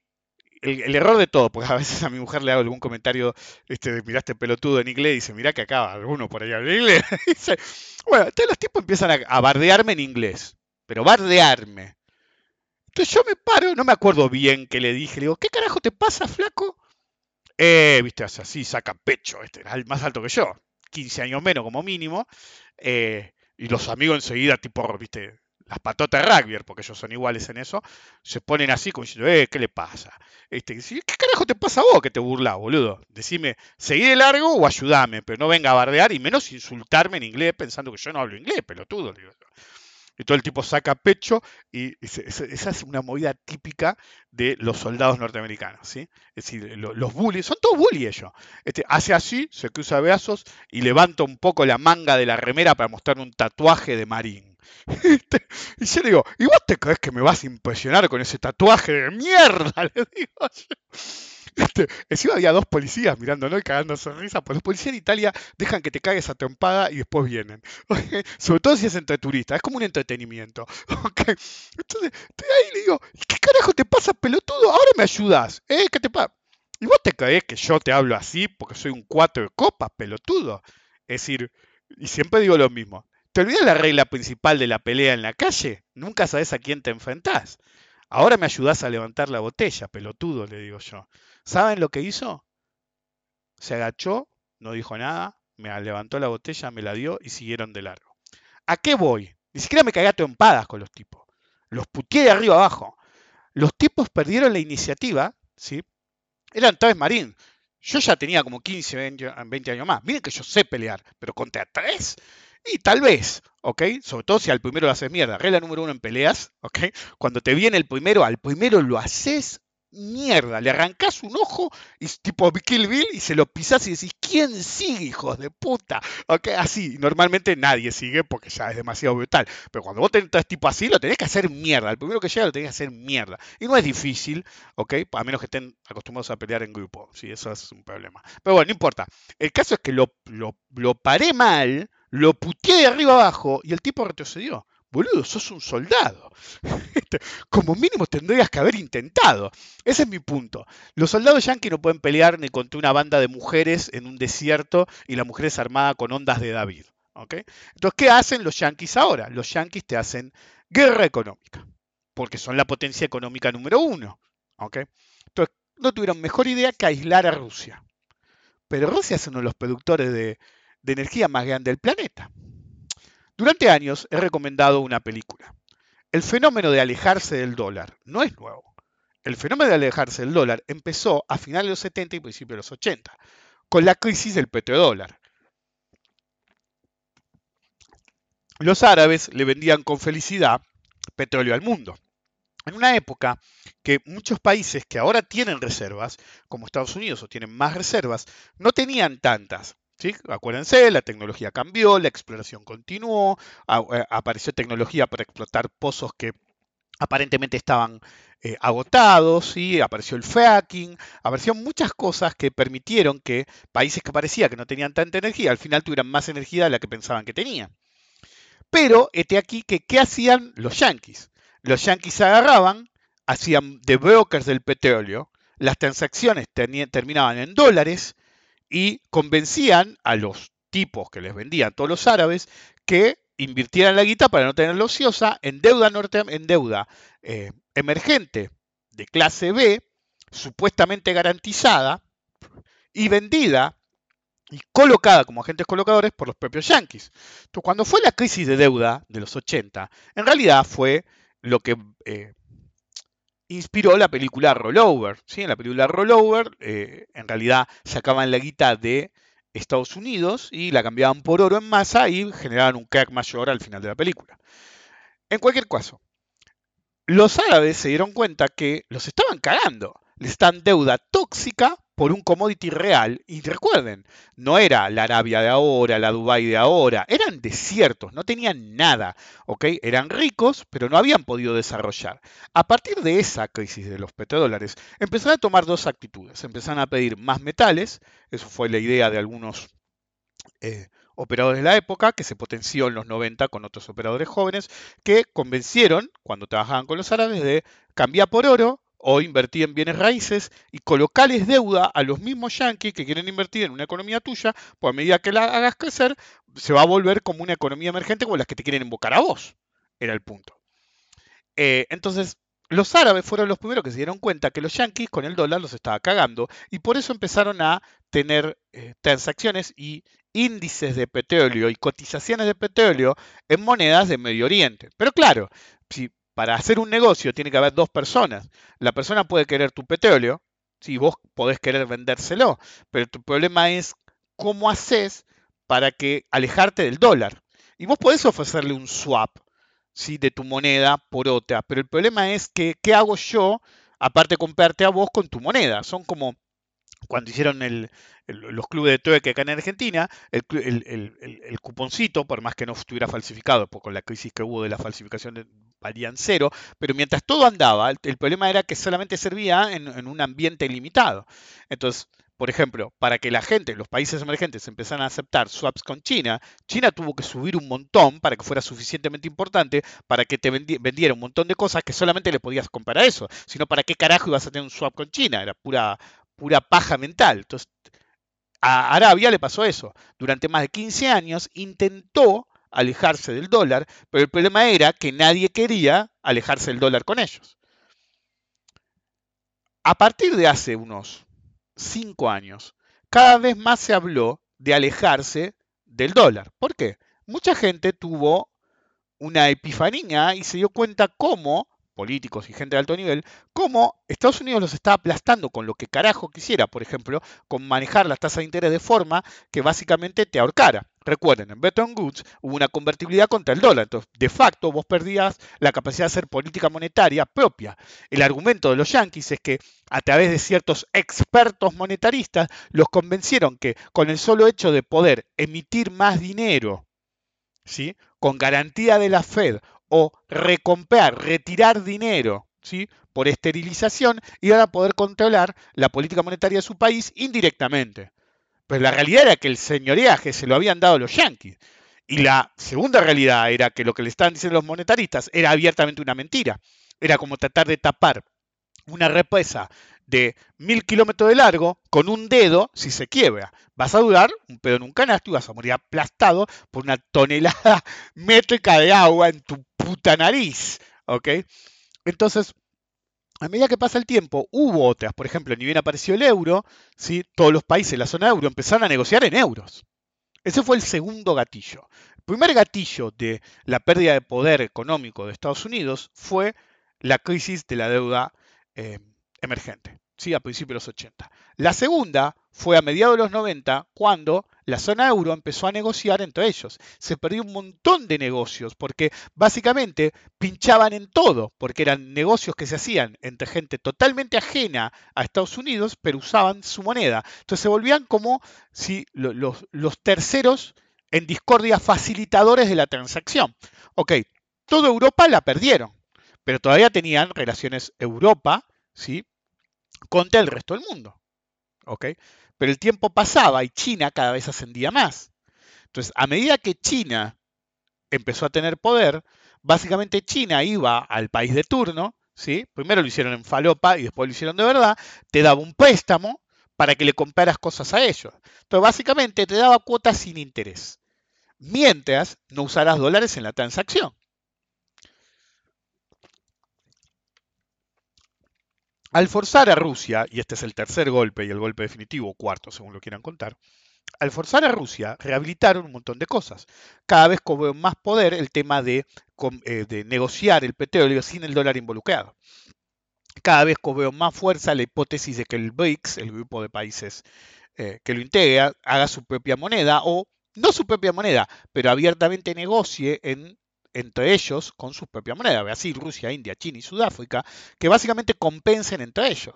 el, error de todo, porque a veces a mi mujer le hago algún comentario, este, miraste pelotudo en inglés, y dice, mirá que acaba alguno por allá en inglés. dice, bueno, todos los tipos empiezan a, bardearme en inglés, pero bardearme. Entonces yo me paro, no me acuerdo bien qué le dije, le digo, ¿qué carajo te pasa, flaco? Eh, viste, así, saca pecho, este, más alto que yo, 15 años menos como mínimo, eh, y los amigos enseguida, tipo, viste, las patotas de rugby, porque ellos son iguales en eso, se ponen así como diciendo, eh, ¿qué le pasa? Este, ¿Qué carajo te pasa a vos que te burlas, boludo? Decime, seguí de largo o ayúdame, pero no venga a bardear y menos insultarme en inglés pensando que yo no hablo inglés, pelotudo. Digo. Y todo el tipo saca pecho y esa es una movida típica de los soldados norteamericanos, ¿sí? Es decir, los bullies, son todos bullies ellos. Este, hace así, se cruza brazos y levanta un poco la manga de la remera para mostrar un tatuaje de marín. Y yo le digo, ¿y vos te crees que me vas a impresionar con ese tatuaje de mierda? Le digo yo. Este, encima había dos policías mirándolo y cagando sonrisa, pues los policías en Italia dejan que te cagues a trompada y después vienen. Sobre todo si es entre turistas, es como un entretenimiento. Entonces, estoy ahí y le digo, ¿qué carajo te pasa, pelotudo? Ahora me ayudas. ¿Eh? ¿Qué te pasa? ¿Y vos te crees que yo te hablo así porque soy un cuatro de copas, pelotudo? Es decir, y siempre digo lo mismo, ¿Te olvidas la regla principal de la pelea en la calle? Nunca sabes a quién te enfrentás. Ahora me ayudás a levantar la botella, pelotudo, le digo yo. ¿Saben lo que hizo? Se agachó, no dijo nada, me levantó la botella, me la dio y siguieron de largo. ¿A qué voy? Ni siquiera me cagué a trompadas con los tipos. Los puteé de arriba abajo. Los tipos perdieron la iniciativa, ¿sí? Eran tres marín. Yo ya tenía como 15, 20, años más. Miren que yo sé pelear, pero contra tres y tal vez, ¿ok? Sobre todo si al primero lo haces mierda. Regla número uno en peleas, ¿ok? Cuando te viene el primero, al primero lo haces mierda. Le arrancás un ojo y tipo Kill Bill y se lo pisás y decís, ¿quién sigue, hijos de puta? ¿Ok? Así, normalmente nadie sigue porque ya es demasiado brutal. Pero cuando vos tenés tipo así, lo tenés que hacer mierda. El primero que llega lo tenés que hacer mierda. Y no es difícil, ¿ok? A menos que estén acostumbrados a pelear en grupo. Sí, eso es un problema. Pero bueno, no importa. El caso es que lo, lo, lo paré mal lo puteé de arriba abajo y el tipo retrocedió. Boludo, sos un soldado. Este, como mínimo tendrías que haber intentado. Ese es mi punto. Los soldados yanquis no pueden pelear ni contra una banda de mujeres en un desierto y la mujer es armada con ondas de David. Entonces, ¿qué hacen los yanquis ahora? Los yanquis te hacen guerra económica, porque son la potencia económica número uno. Entonces, no tuvieron mejor idea que aislar a Rusia. Pero Rusia es uno de los productores de, de energía más grande del planeta. Durante años he recomendado una película. El fenómeno de alejarse del dólar no es nuevo. El fenómeno de alejarse del dólar empezó a finales de los 70 y principios de los 80, con la crisis del petrodólar. Los árabes le vendían con felicidad petróleo al mundo. En una época que muchos países que ahora tienen reservas, como Estados Unidos o tienen más reservas, no tenían tantas. Acuérdense, la tecnología cambió, la exploración continuó, eh, apareció tecnología para explotar pozos que aparentemente estaban eh, agotados, ¿sí? apareció el fracking, aparecieron muchas cosas que permitieron que países que parecía que no tenían tanta energía, al final tuvieran más energía de la que pensaban que tenían. Pero, este aquí, que, ¿qué hacían los yanquis? Los yanquis agarraban, hacían de brokers del petróleo, las transacciones terminaban en dólares, y convencían a los tipos que les vendían todos los árabes que invirtieran la guita para no tenerla ociosa en deuda, norte, en deuda eh, emergente de clase B, supuestamente garantizada y vendida y colocada como agentes colocadores por los propios yanquis. Entonces, cuando fue la crisis de deuda de los 80, en realidad fue lo que eh, inspiró la película Rollover. ¿sí? En la película Rollover, eh, en realidad sacaban la guita de Estados Unidos y la cambiaban por oro en masa y generaban un crack mayor al final de la película. En cualquier caso, los árabes se dieron cuenta que los estaban cagando. Les están deuda tóxica por un commodity real. Y recuerden, no era la Arabia de ahora, la Dubai de ahora, eran desiertos, no tenían nada, ¿ok? Eran ricos, pero no habían podido desarrollar. A partir de esa crisis de los petrodólares, empezaron a tomar dos actitudes. Empezaron a pedir más metales, eso fue la idea de algunos eh, operadores de la época, que se potenció en los 90 con otros operadores jóvenes, que convencieron, cuando trabajaban con los árabes, de cambiar por oro, o invertir en bienes raíces y colocarles deuda a los mismos yanquis que quieren invertir en una economía tuya, pues a medida que la hagas crecer, se va a volver como una economía emergente como las que te quieren invocar a vos. Era el punto. Eh, entonces, los árabes fueron los primeros que se dieron cuenta que los yanquis con el dólar los estaba cagando y por eso empezaron a tener eh, transacciones y índices de petróleo y cotizaciones de petróleo en monedas de Medio Oriente. Pero claro, si para hacer un negocio tiene que haber dos personas. La persona puede querer tu petróleo, si vos podés querer vendérselo, pero tu problema es cómo haces para que alejarte del dólar. Y vos podés ofrecerle un swap ¿sí? de tu moneda por otra, pero el problema es que, ¿qué hago yo aparte de comprarte a vos con tu moneda? Son como cuando hicieron los clubes de trueque acá en Argentina, el, cuponcito, por más que no estuviera falsificado, por con la crisis que hubo de la falsificación valían cero, pero mientras todo andaba, el, problema era que solamente servía en, un ambiente limitado. Entonces, por ejemplo, para que la gente, los países emergentes empezaran a aceptar swaps con China, China tuvo que subir un montón para que fuera suficientemente importante para que te vendiera un montón de cosas que solamente le podías comprar a eso. Sino, ¿para qué carajo ibas a tener un swap con China? Era pura, pura paja mental. Entonces, a Arabia le pasó eso. Durante más de 15 años intentó alejarse del dólar, pero el problema era que nadie quería alejarse del dólar con ellos. A partir de hace unos 5 años, cada vez más se habló de alejarse del dólar. ¿Por qué? Mucha gente tuvo una epifanía y se dio cuenta cómo políticos y gente de alto nivel, cómo Estados Unidos los está aplastando con lo que carajo quisiera, por ejemplo, con manejar las tasas de interés de forma que básicamente te ahorcara. Recuerden, en Bretton Woods hubo una convertibilidad contra el dólar, entonces de facto vos perdías la capacidad de hacer política monetaria propia. El argumento de los yanquis es que a través de ciertos expertos monetaristas los convencieron que con el solo hecho de poder emitir más dinero, ¿sí? con garantía de la Fed o recomprar, retirar dinero ¿sí? por esterilización y a poder controlar la política monetaria de su país indirectamente. Pero la realidad era que el señoreaje se lo habían dado los yanquis. Y la segunda realidad era que lo que le estaban diciendo los monetaristas era abiertamente una mentira. Era como tratar de tapar una represa de mil kilómetros de largo con un dedo si se quiebra. Vas a durar un pedo en un canasto y vas a morir aplastado por una tonelada métrica de agua en tu puta nariz. ¿Ok? Entonces, a medida que pasa el tiempo, hubo otras. Por ejemplo, ni bien apareció el euro, ¿sí? todos los países de la zona euro empezaron a negociar en euros. Ese fue el segundo gatillo. El primer gatillo de la pérdida de poder económico de Estados Unidos fue la crisis de la deuda eh, emergente, ¿sí? a principios de los 80. La segunda fue a mediados de los 90 cuando la zona euro empezó a negociar entre ellos. Se perdió un montón de negocios porque básicamente pinchaban en todo, porque eran negocios que se hacían entre gente totalmente ajena a Estados Unidos, pero usaban su moneda. Entonces se volvían como si los, los terceros en discordia facilitadores de la transacción. Ok, toda Europa la perdieron, pero todavía tenían relaciones Europa, ¿sí? Contra el resto del mundo. ¿ok? Pero el tiempo pasaba y China cada vez ascendía más. Entonces, a medida que China empezó a tener poder, básicamente China iba al país de turno, ¿sí? primero lo hicieron en falopa y después lo hicieron de verdad, te daba un préstamo para que le compraras cosas a ellos. Entonces, básicamente te daba cuotas sin interés, mientras no usaras dólares en la transacción. Al forzar a Rusia, y este es el tercer golpe y el golpe definitivo, cuarto según lo quieran contar, al forzar a Rusia, rehabilitaron un montón de cosas. Cada vez cobró más poder el tema de, eh, de negociar el petróleo sin el dólar involucrado. Cada vez cobró más fuerza la hipótesis de que el BRICS, el grupo de países eh, que lo integra, haga su propia moneda o no su propia moneda, pero abiertamente negocie en, entre ellos con su propia moneda, Brasil, Rusia, India, China y Sudáfrica, que básicamente compensen entre ellos.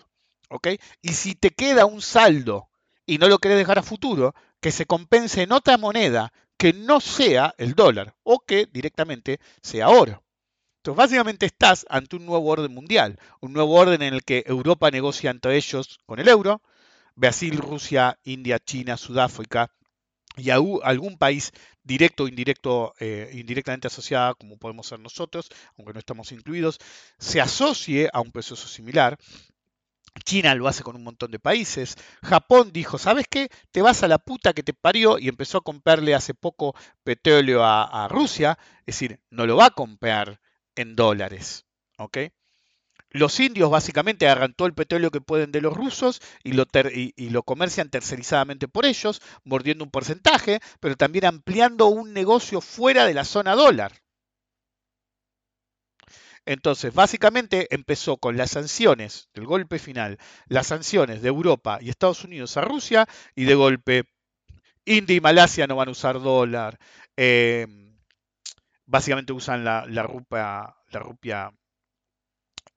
¿ok? Y si te queda un saldo y no lo querés dejar a futuro, que se compense en otra moneda que no sea el dólar o que directamente sea oro. Entonces, básicamente estás ante un nuevo orden mundial, un nuevo orden en el que Europa negocia entre ellos con el euro, Brasil, Rusia, India, China, Sudáfrica y algún país directo o indirecto, eh, indirectamente asociado, como podemos ser nosotros, aunque no estamos incluidos, se asocie a un proceso similar China lo hace con un montón de países. Japón dijo, ¿sabes qué? Te vas a la puta que te parió y empezó a comprarle hace poco petróleo a, Rusia. Es decir, no lo va a comprar en dólares. ¿Ok? Los indios básicamente agarran todo el petróleo que pueden de los rusos y lo, comercian tercerizadamente por ellos, mordiendo un porcentaje, pero también ampliando un negocio fuera de la zona dólar. Entonces, básicamente empezó con las sanciones del golpe final, las sanciones de Europa y Estados Unidos a Rusia, y de golpe India y Malasia no van a usar dólar. Eh, básicamente usan la, la rupia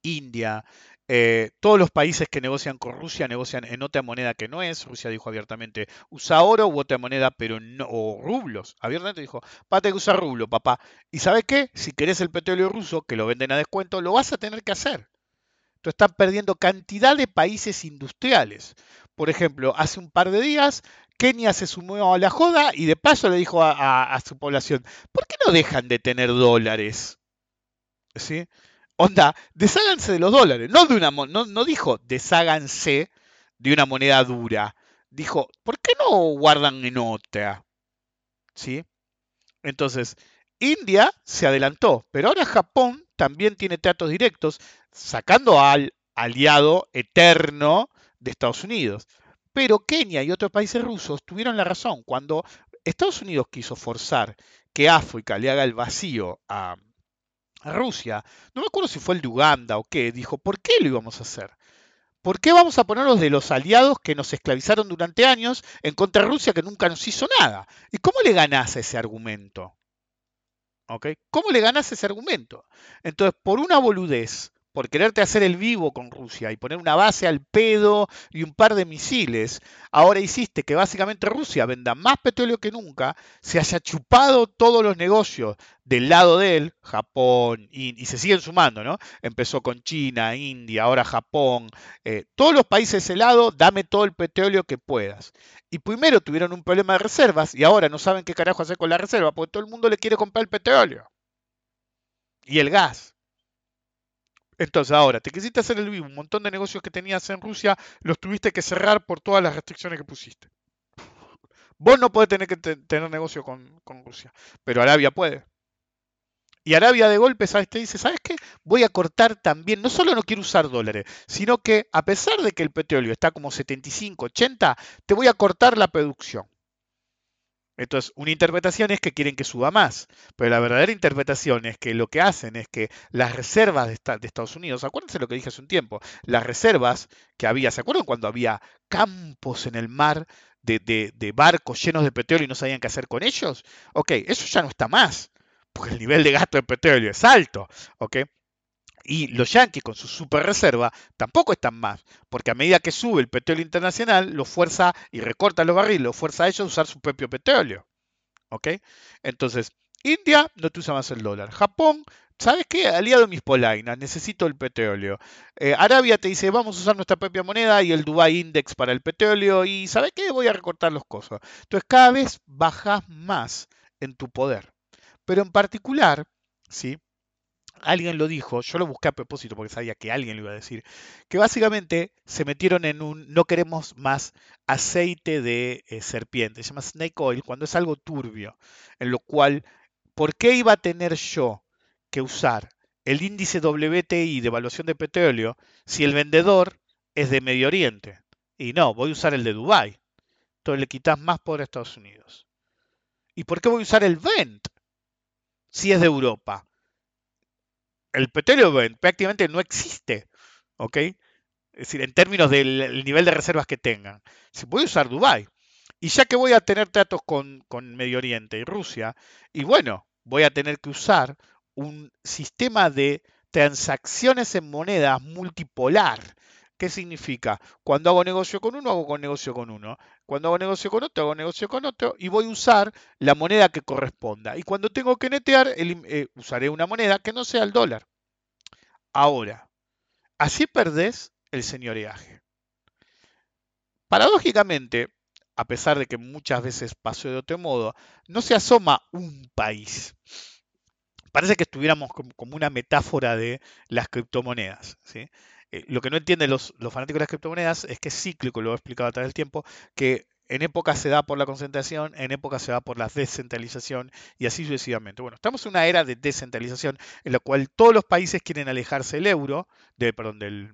india. Eh, todos los países que negocian con Rusia negocian en otra moneda que no es. Rusia dijo abiertamente, usa oro u otra moneda, pero no, o rublos. Abiertamente dijo, tener que usar rublo, papá. ¿Y sabes qué? Si querés el petróleo ruso, que lo venden a descuento, lo vas a tener que hacer. Entonces están perdiendo cantidad de países industriales. Por ejemplo, hace un par de días Kenia se sumó a la joda y de paso le dijo a su población, ¿por qué no dejan de tener dólares? ¿Sí? Onda, desháganse de los dólares. No, de una, no, no dijo desháganse de una moneda dura. Dijo, ¿por qué no guardan en otra? ¿Sí? Entonces, India se adelantó, pero ahora Japón también tiene tratos directos, sacando al aliado eterno de Estados Unidos. Pero Kenia y otros países rusos tuvieron la razón. Cuando Estados Unidos quiso forzar que África le haga el vacío a, Rusia, no me acuerdo si fue el de Uganda o qué, dijo, ¿por qué lo íbamos a hacer? ¿Por qué vamos a ponerlos de los aliados que nos esclavizaron durante años en contra de Rusia que nunca nos hizo nada? ¿Y cómo le ganás ese argumento? ¿Ok? ¿Cómo le ganás ese argumento? Entonces, por una boludez, por quererte hacer el vivo con Rusia y poner una base al pedo y un par de misiles, ahora hiciste que básicamente Rusia venda más petróleo que nunca, se haya chupado todos los negocios del lado de él, Japón, y, se siguen sumando, ¿no? Empezó con China, India, ahora Japón, eh, todos los países de ese lado, dame todo el petróleo que puedas. Y primero tuvieron un problema de reservas y ahora no saben qué carajo hacer con la reserva porque todo el mundo le quiere comprar el petróleo y el gas. Entonces, ahora, te quisiste hacer el vivo, un montón de negocios que tenías en Rusia, los tuviste que cerrar por todas las restricciones que pusiste. Vos no podés tener que tener negocio con, Rusia, pero Arabia puede. Y Arabia de golpe, ¿sabes? Te dice, ¿sabes qué? Voy a cortar también, no solo no quiero usar dólares, sino que a pesar de que el petróleo está como 75, 80, te voy a cortar la producción. Entonces, una interpretación es que quieren que suba más, pero la verdadera interpretación es que lo que hacen es que las reservas de, Estados Unidos, acuérdense lo que dije hace un tiempo, las reservas que había, ¿se acuerdan cuando había campos en el mar de, de barcos llenos de petróleo y no sabían qué hacer con ellos? Ok, eso ya no está más, porque el nivel de gasto de petróleo es alto, ¿ok? Y los yanquis con su super reserva tampoco están más, porque a medida que sube el petróleo internacional, lo fuerza y recorta los barriles, lo fuerza a ellos a usar su propio petróleo. ¿Ok? Entonces, India no te usa más el dólar. Japón, ¿sabes qué? Aliado mis polainas, necesito el petróleo. Eh, Arabia te dice, vamos a usar nuestra propia moneda y el Dubai Index para el petróleo. Y ¿sabes qué? Voy a recortar los costos. Entonces, cada vez bajas más en tu poder. Pero en particular, ¿sí? Alguien lo dijo, yo lo busqué a propósito porque sabía que alguien lo iba a decir, que básicamente se metieron en un no queremos más aceite de eh, serpiente, se llama snake oil, cuando es algo turbio, en lo cual, ¿por qué iba a tener yo que usar el índice WTI de evaluación de petróleo si el vendedor es de Medio Oriente? Y no, voy a usar el de Dubai. entonces le quitas más poder a Estados Unidos. ¿Y por qué voy a usar el Vent si es de Europa? El petróleo prácticamente no existe, ¿ok? Es decir, en términos del nivel de reservas que tengan. Si voy a usar Dubai. Y ya que voy a tener tratos con Medio Oriente y Rusia, y bueno, voy a tener que usar un sistema de transacciones en monedas multipolar. ¿Qué significa? Cuando hago negocio con uno, hago negocio con uno. Cuando hago negocio con otro, hago negocio con otro y voy a usar la moneda que corresponda. Y cuando tengo que netear, eh, usaré una moneda que no sea el dólar. Ahora, así perdés el señoreaje. Paradójicamente, a pesar de que muchas veces pasó de otro modo, no se asoma un país parece que estuviéramos como una metáfora de las criptomonedas. ¿sí? Eh, lo que no entienden los, fanáticos de las criptomonedas es que es cíclico, lo he explicado a través del tiempo, que en época se da por la concentración, en época se da por la descentralización y así sucesivamente. Bueno, estamos en una era de descentralización en la cual todos los países quieren alejarse del euro, de, perdón, del,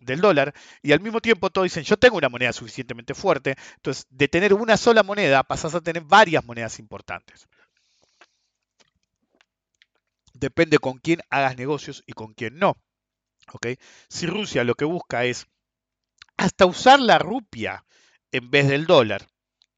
del dólar, y al mismo tiempo todos dicen, yo tengo una moneda suficientemente fuerte, entonces de tener una sola moneda pasas a tener varias monedas importantes. Depende con quién hagas negocios y con quién no. Si Rusia lo que busca es hasta usar la rupia en vez del dólar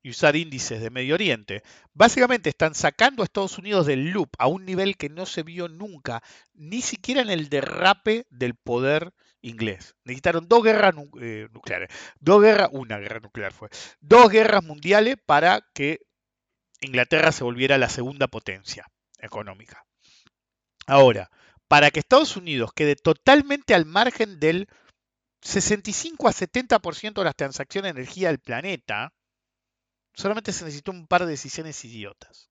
y usar índices de Medio Oriente, básicamente están sacando a Estados Unidos del loop a un nivel que no se vio nunca, ni siquiera en el derrape del poder inglés. Necesitaron dos guerras eh, nucleares, dos guerras, una guerra nuclear fue, dos guerras mundiales para que Inglaterra se volviera la segunda potencia económica. Ahora, para que Estados Unidos quede totalmente al margen del 65 a 70% de las transacciones de energía del planeta, solamente se necesitó un par de decisiones idiotas.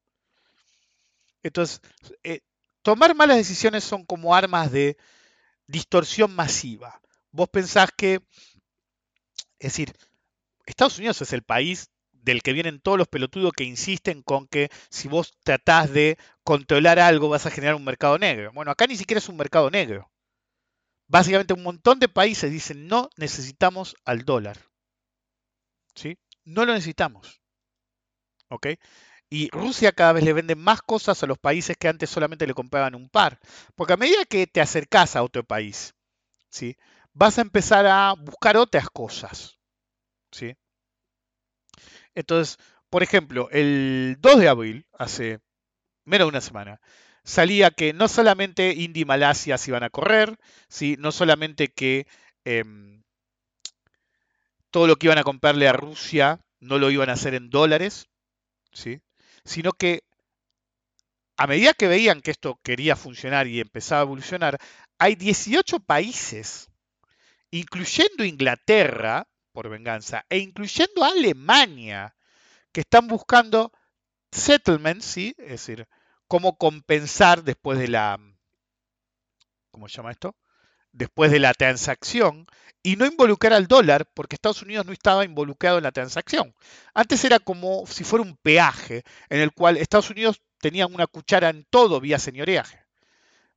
Entonces, eh, tomar malas decisiones son como armas de distorsión masiva. Vos pensás que, es decir, Estados Unidos es el país del que vienen todos los pelotudos que insisten con que si vos tratás de controlar algo vas a generar un mercado negro. Bueno, acá ni siquiera es un mercado negro. Básicamente un montón de países dicen no necesitamos al dólar. ¿Sí? No lo necesitamos. ¿Ok? Y Rusia cada vez le vende más cosas a los países que antes solamente le compraban un par. Porque a medida que te acercas a otro país, ¿sí? vas a empezar a buscar otras cosas. ¿sí? Entonces, por ejemplo, el 2 de abril, hace menos de una semana, salía que no solamente India y Malasia se iban a correr, ¿sí? no solamente que em, todo lo que iban a comprarle a Rusia no lo iban a hacer en dólares, ¿sí? sino que a medida que veían que esto quería funcionar y empezaba a evolucionar, hay 18 países, incluyendo Inglaterra, por venganza, e incluyendo a Alemania, que están buscando settlements, ¿sí? es decir, cómo compensar después de la, ¿cómo se llama esto? Después de la transacción y no involucrar al dólar porque Estados Unidos no estaba involucrado en la transacción. Antes era como si fuera un peaje en el cual Estados Unidos tenía una cuchara en todo vía señoreaje.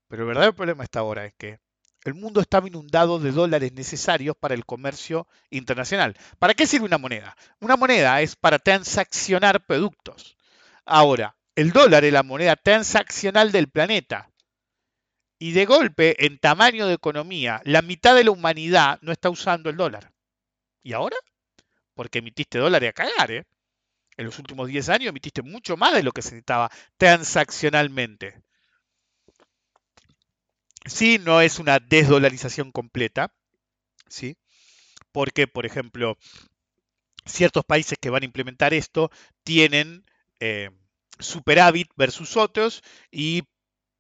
Pero el verdadero problema está ahora es que el mundo estaba inundado de dólares necesarios para el comercio internacional. ¿Para qué sirve una moneda? Una moneda es para transaccionar productos. Ahora, el dólar es la moneda transaccional del planeta. Y de golpe, en tamaño de economía, la mitad de la humanidad no está usando el dólar. ¿Y ahora? Porque emitiste dólares a cagar, ¿eh? En los últimos 10 años emitiste mucho más de lo que se necesitaba transaccionalmente. Sí, no es una desdolarización completa, ¿sí? Porque, por ejemplo, ciertos países que van a implementar esto tienen eh, superávit versus otros y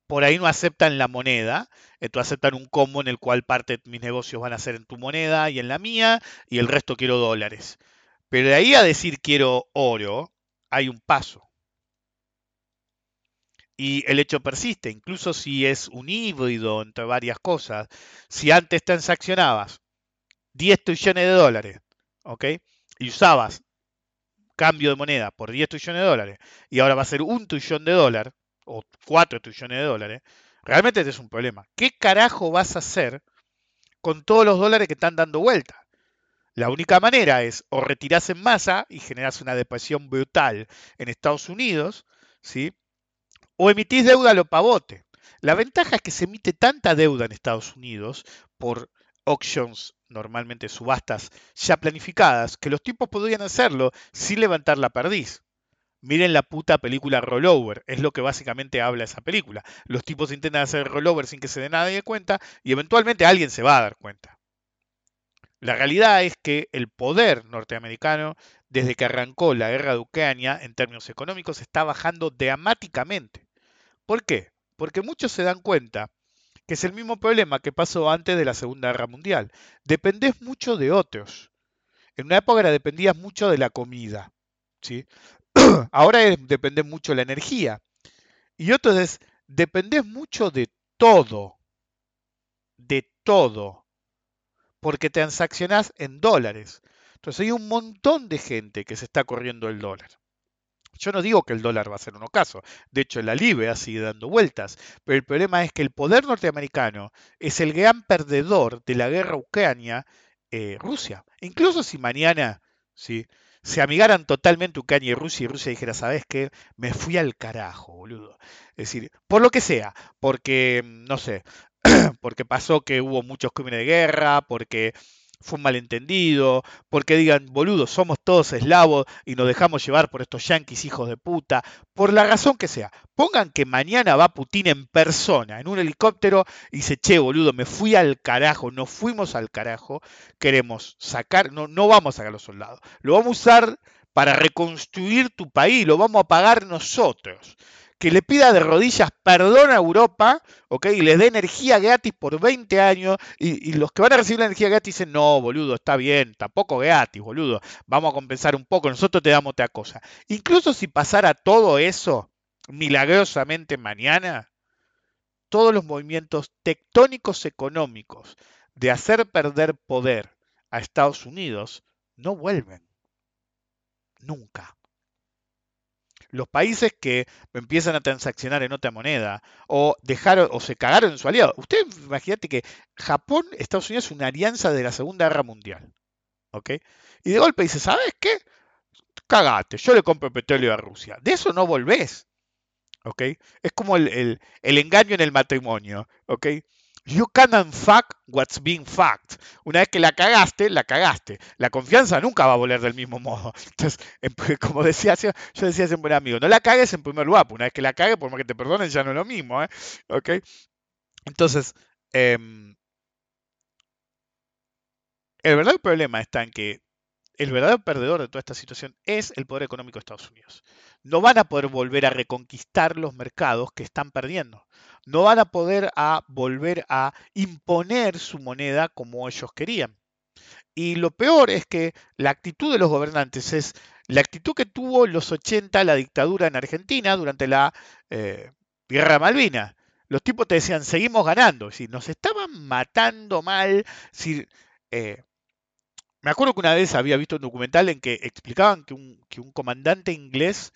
por ahí no aceptan la moneda, entonces aceptan un combo en el cual parte de mis negocios van a ser en tu moneda y en la mía y el resto quiero dólares. Pero de ahí a decir quiero oro, hay un paso. Y el hecho persiste, incluso si es un híbrido entre varias cosas. Si antes transaccionabas 10 trillones de dólares, ¿ok? Y usabas cambio de moneda por 10 trillones de dólares, y ahora va a ser un trillón de dólares, o 4 trillones de dólares, realmente este es un problema. ¿Qué carajo vas a hacer con todos los dólares que están dando vuelta? La única manera es o retirarse en masa y generas una depresión brutal en Estados Unidos, ¿sí? O emitís deuda a lo pavote. La ventaja es que se emite tanta deuda en Estados Unidos por auctions, normalmente subastas ya planificadas, que los tipos podrían hacerlo sin levantar la perdiz. Miren la puta película Rollover, es lo que básicamente habla esa película. Los tipos intentan hacer rollover sin que se dé nadie cuenta y eventualmente alguien se va a dar cuenta. La realidad es que el poder norteamericano, desde que arrancó la guerra de Ucrania, en términos económicos, está bajando dramáticamente. ¿Por qué? Porque muchos se dan cuenta que es el mismo problema que pasó antes de la Segunda Guerra Mundial. Dependés mucho de otros. En una época dependías mucho de la comida. ¿sí? Ahora dependés mucho de la energía. Y otro es, dependés mucho de todo. De todo. Porque transaccionás en dólares. Entonces hay un montón de gente que se está corriendo el dólar. Yo no digo que el dólar va a ser un ocaso, de hecho la libra sigue dando vueltas, pero el problema es que el poder norteamericano es el gran perdedor de la guerra Ucrania-Rusia. Eh, Incluso si mañana ¿sí? se amigaran totalmente Ucrania y Rusia y Rusia dijera, ¿sabes qué? Me fui al carajo, boludo. Es decir, por lo que sea, porque, no sé, porque pasó que hubo muchos crímenes de guerra, porque fue un malentendido, porque digan, boludo, somos todos eslavos y nos dejamos llevar por estos yanquis hijos de puta, por la razón que sea. Pongan que mañana va Putin en persona, en un helicóptero, y dice, che, boludo, me fui al carajo, nos fuimos al carajo, queremos sacar, no, no vamos a sacar los soldados, lo vamos a usar para reconstruir tu país, lo vamos a pagar nosotros que le pida de rodillas perdón a Europa, ¿ok? Y les dé energía gratis por 20 años, y, los que van a recibir la energía gratis dicen, no, boludo, está bien, tampoco gratis, boludo, vamos a compensar un poco, nosotros te damos otra cosa. Incluso si pasara todo eso milagrosamente mañana, todos los movimientos tectónicos económicos de hacer perder poder a Estados Unidos no vuelven. Nunca los países que empiezan a transaccionar en otra moneda o dejaron o se cagaron en su aliado. Usted imagínate que Japón, Estados Unidos es una alianza de la Segunda Guerra Mundial. ¿Ok? Y de golpe dice, ¿sabes qué? Cagate, yo le compro petróleo a Rusia. De eso no volvés. ¿Ok? Es como el, el engaño en el matrimonio. ¿Ok? You can't fuck what's being fucked. Una vez que la cagaste, la cagaste. La confianza nunca va a volver del mismo modo. Entonces, como decía, yo decía siempre un amigo, no la cagues en primer lugar. Una vez que la cagues, por más que te perdonen, ya no es lo mismo. ¿eh? ¿Ok? Entonces, em, el verdadero problema está en que el verdadero perdedor de toda esta situación es el poder económico de Estados Unidos. No van a poder volver a reconquistar los mercados que están perdiendo. No van a poder a volver a imponer su moneda como ellos querían. Y lo peor es que la actitud de los gobernantes es la actitud que tuvo en los 80 la dictadura en Argentina durante la eh, Guerra Malvina. Los tipos te decían, seguimos ganando. Si nos estaban matando mal. Si, eh, me acuerdo que una vez había visto un documental en que explicaban que un, comandante inglés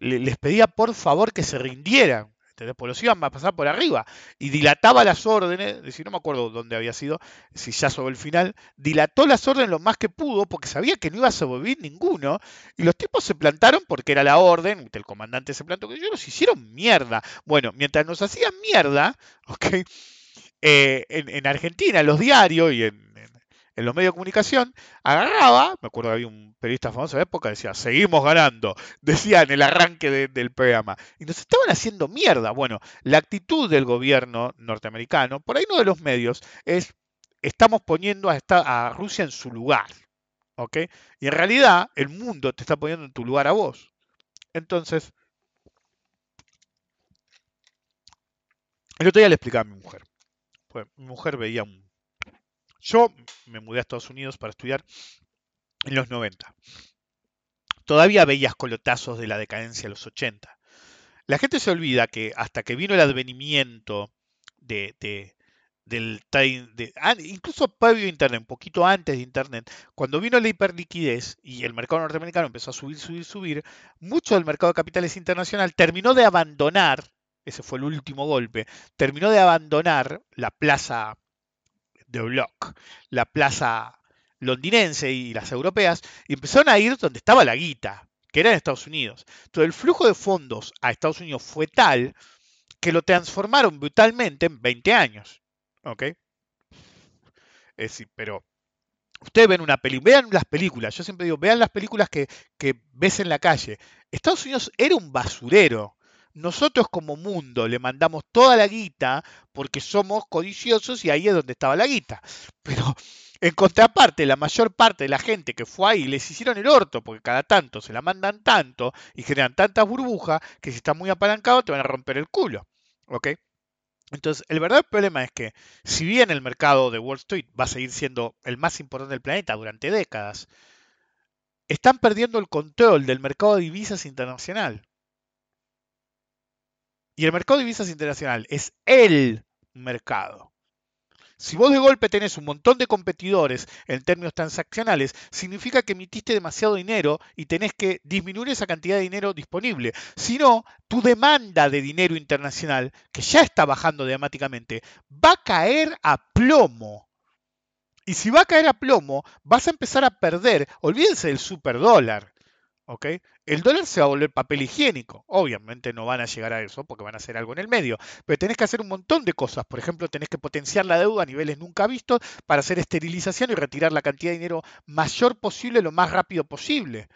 les pedía por favor que se rindieran. Porque los iban a pasar por arriba y dilataba las órdenes, decir, no me acuerdo dónde había sido, si ya sobre el final, dilató las órdenes lo más que pudo porque sabía que no iba a sobrevivir ninguno y los tipos se plantaron porque era la orden, el comandante se plantó, que ellos los hicieron mierda. Bueno, mientras nos hacían mierda, ¿ok? Eh, en, en Argentina, en los diarios y en en los medios de comunicación, agarraba, me acuerdo que había un periodista famoso de época, decía, seguimos ganando, decía en el arranque del programa, y nos estaban haciendo mierda. Bueno, la actitud del gobierno norteamericano, por ahí no de los medios, es, estamos poniendo a, a Rusia en su lugar, ¿ok? Y en realidad el mundo te está poniendo en tu lugar a vos. Entonces, el otro día le explicaba a mi mujer, pues mi mujer veía un yo me mudé a Estados Unidos para estudiar en los 90. Todavía veías colotazos de la decadencia de los 80. La gente se olvida que hasta que vino el advenimiento de, del de, ah, incluso previo Internet, un poquito antes de Internet, cuando vino la hiperliquidez y el mercado norteamericano empezó a subir, subir, subir, mucho del mercado de capitales internacional terminó de abandonar, ese fue el último golpe, terminó de abandonar la plaza de Block, la plaza londinense y las europeas y empezaron a ir donde estaba la guita, que era en Estados Unidos. Entonces el flujo de fondos a Estados Unidos fue tal que lo transformaron brutalmente en 20 años. ¿Ok? Es decir, pero ustedes ven una película, vean las películas, yo siempre digo, vean las películas que, que ves en la calle. Estados Unidos era un basurero. Nosotros como mundo le mandamos toda la guita porque somos codiciosos y ahí es donde estaba la guita. Pero en contraparte, la mayor parte de la gente que fue ahí les hicieron el orto porque cada tanto se la mandan tanto y generan tantas burbujas que si estás muy apalancado te van a romper el culo. ¿Ok? Entonces, el verdadero problema es que, si bien el mercado de Wall Street va a seguir siendo el más importante del planeta durante décadas, están perdiendo el control del mercado de divisas internacional. Y el mercado de divisas internacional es el mercado. Si vos de golpe tenés un montón de competidores en términos transaccionales, significa que emitiste demasiado dinero y tenés que disminuir esa cantidad de dinero disponible. Si no, tu demanda de dinero internacional, que ya está bajando dramáticamente, va a caer a plomo. Y si va a caer a plomo, vas a empezar a perder, olvídense del superdólar. El dólar se va a volver papel higiénico. Obviamente no van a llegar a eso porque van a hacer algo en el medio, pero tenés que hacer un montón de cosas. Por ejemplo, tenés que potenciar la deuda a niveles nunca vistos para hacer esterilización y retirar la cantidad de dinero mayor posible lo más rápido posible.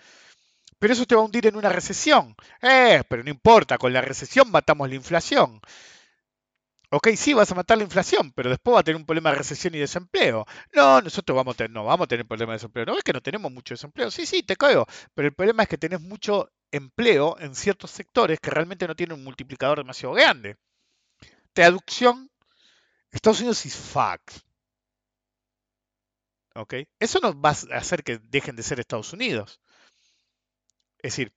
Pero eso te va a hundir en una recesión. Eh, pero no importa, con la recesión matamos la inflación. Ok, sí, vas a matar la inflación, pero después va a tener un problema de recesión y desempleo. No, nosotros no, vamos a tener problema de desempleo. No es que no tenemos mucho desempleo. Sí, sí, te creo. Pero el problema es que tenés mucho empleo en ciertos sectores que realmente no tienen un multiplicador demasiado grande. Traducción, Estados Unidos is fucked. ¿Ok? Eso no va a hacer que dejen de ser Estados Unidos. Es decir,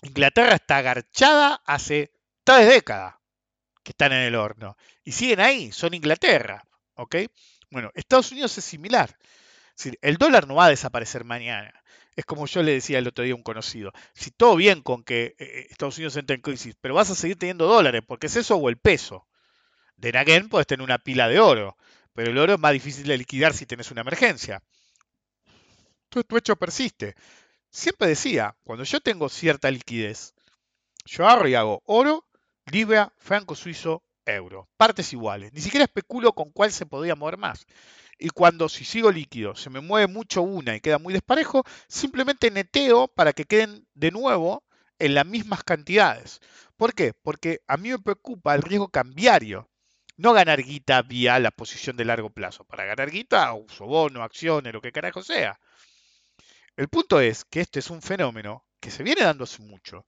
Inglaterra está agarchada hace tres décadas que están en el horno. Y siguen ahí, son Inglaterra. ¿Ok? Bueno, Estados Unidos es similar. el dólar no va a desaparecer mañana. Es como yo le decía el otro día a un conocido. Si todo bien con que eh, Estados Unidos entre en crisis, pero vas a seguir teniendo dólares, porque es eso o el peso. De Naguen puedes tener una pila de oro, pero el oro es más difícil de liquidar si tienes una emergencia. Tu, tu hecho persiste. Siempre decía, cuando yo tengo cierta liquidez, yo agarro y hago oro libra, franco suizo, euro. Partes iguales. Ni siquiera especulo con cuál se podría mover más. Y cuando si sigo líquido se me mueve mucho una y queda muy desparejo, simplemente neteo para que queden de nuevo en las mismas cantidades. ¿Por qué? Porque a mí me preocupa el riesgo cambiario. No ganar guita vía la posición de largo plazo. Para ganar guita, uso bono, acciones, lo que carajo sea. El punto es que este es un fenómeno que se viene dando hace mucho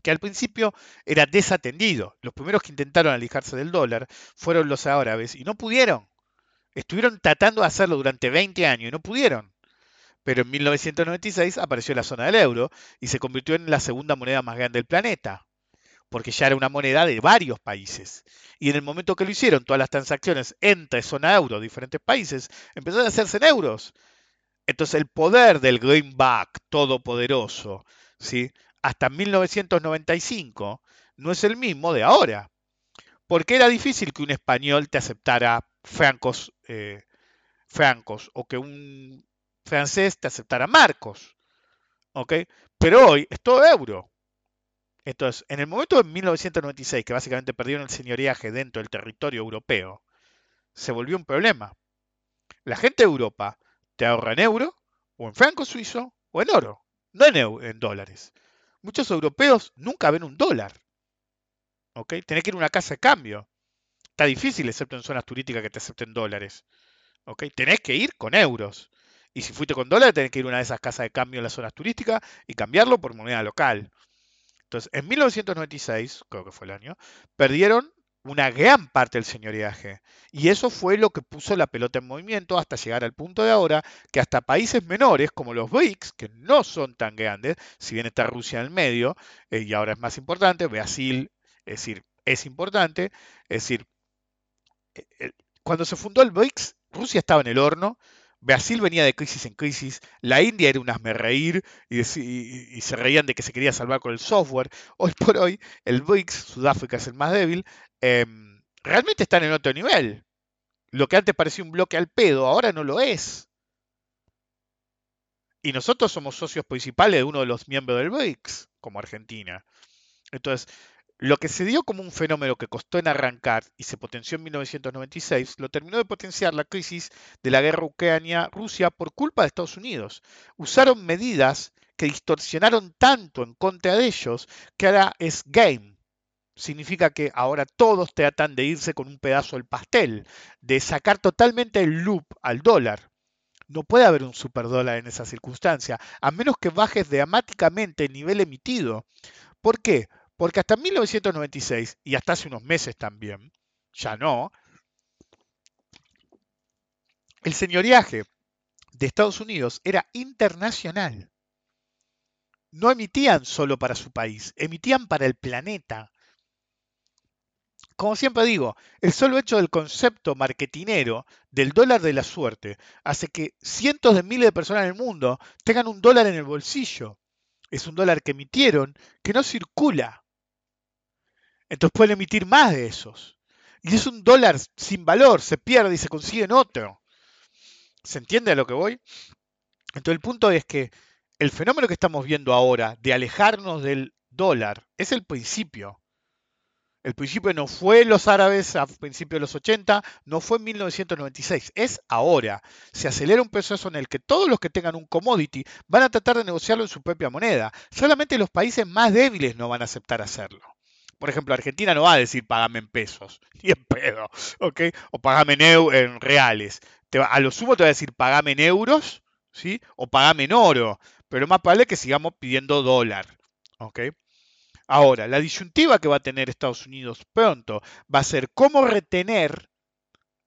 que al principio era desatendido. Los primeros que intentaron alejarse del dólar fueron los árabes y no pudieron. Estuvieron tratando de hacerlo durante 20 años y no pudieron. Pero en 1996 apareció la zona del euro y se convirtió en la segunda moneda más grande del planeta, porque ya era una moneda de varios países. Y en el momento que lo hicieron, todas las transacciones entre zona euro, diferentes países, empezaron a hacerse en euros. Entonces el poder del greenback todopoderoso, ¿sí? Hasta 1995 no es el mismo de ahora. Porque era difícil que un español te aceptara francos, eh, francos o que un francés te aceptara marcos. ¿Ok? Pero hoy es todo euro. Entonces, en el momento de 1996, que básicamente perdieron el señoriaje dentro del territorio europeo, se volvió un problema. La gente de Europa te ahorra en euro, o en franco suizo, o en oro, no en, en dólares. Muchos europeos nunca ven un dólar. ¿Ok? Tenés que ir a una casa de cambio. Está difícil, excepto en zonas turísticas, que te acepten dólares. ¿Ok? Tenés que ir con euros. Y si fuiste con dólares, tenés que ir a una de esas casas de cambio en las zonas turísticas y cambiarlo por moneda local. Entonces, en 1996, creo que fue el año, perdieron una gran parte del señoriaje. Y eso fue lo que puso la pelota en movimiento hasta llegar al punto de ahora que hasta países menores como los BRICS, que no son tan grandes, si bien está Rusia en el medio, eh, y ahora es más importante, Brasil, es decir, es importante, es decir, eh, cuando se fundó el BRICS, Rusia estaba en el horno, Brasil venía de crisis en crisis, la India era un asmerreír y, y, y, se reían de que se quería salvar con el software. Hoy por hoy, el BRICS, Sudáfrica es el más débil, Em, realmente están en otro nivel. Lo que antes parecía un bloque al pedo, ahora no lo es. Y nosotros somos socios principales de uno de los miembros del BRICS, como Argentina. Entonces, lo que se dio como un fenómeno que costó en arrancar y se potenció en 1996, lo terminó de potenciar la crisis de la guerra Ucrania-Rusia por culpa de Estados Unidos. Usaron medidas que distorsionaron tanto en contra de ellos que ahora es game. Significa que ahora todos tratan de irse con un pedazo del pastel, de sacar totalmente el loop al dólar. No puede haber un superdólar en esa circunstancia, a menos que bajes dramáticamente el nivel emitido. ¿Por qué? Porque hasta 1996, y hasta hace unos meses también, ya no, el señoriaje de Estados Unidos era internacional. No emitían solo para su país, emitían para el planeta. Como siempre digo, el solo hecho del concepto marketinero del dólar de la suerte hace que cientos de miles de personas en el mundo tengan un dólar en el bolsillo. Es un dólar que emitieron que no circula. Entonces pueden emitir más de esos. Y es un dólar sin valor, se pierde y se consigue en otro. ¿Se entiende a lo que voy? Entonces el punto es que el fenómeno que estamos viendo ahora de alejarnos del dólar es el principio. El principio no fue los árabes a principios de los 80, no fue en 1996, es ahora. Se acelera un proceso en el que todos los que tengan un commodity van a tratar de negociarlo en su propia moneda. Solamente los países más débiles no van a aceptar hacerlo. Por ejemplo, Argentina no va a decir pagame en pesos, ni en pedo, ¿ok? O pagame en, en reales. a lo sumo te va a decir pagame en euros, ¿sí? O pagame en oro. Pero más probable que sigamos pidiendo dólar, ¿ok? Ahora, la disyuntiva que va a tener Estados Unidos pronto va a ser cómo retener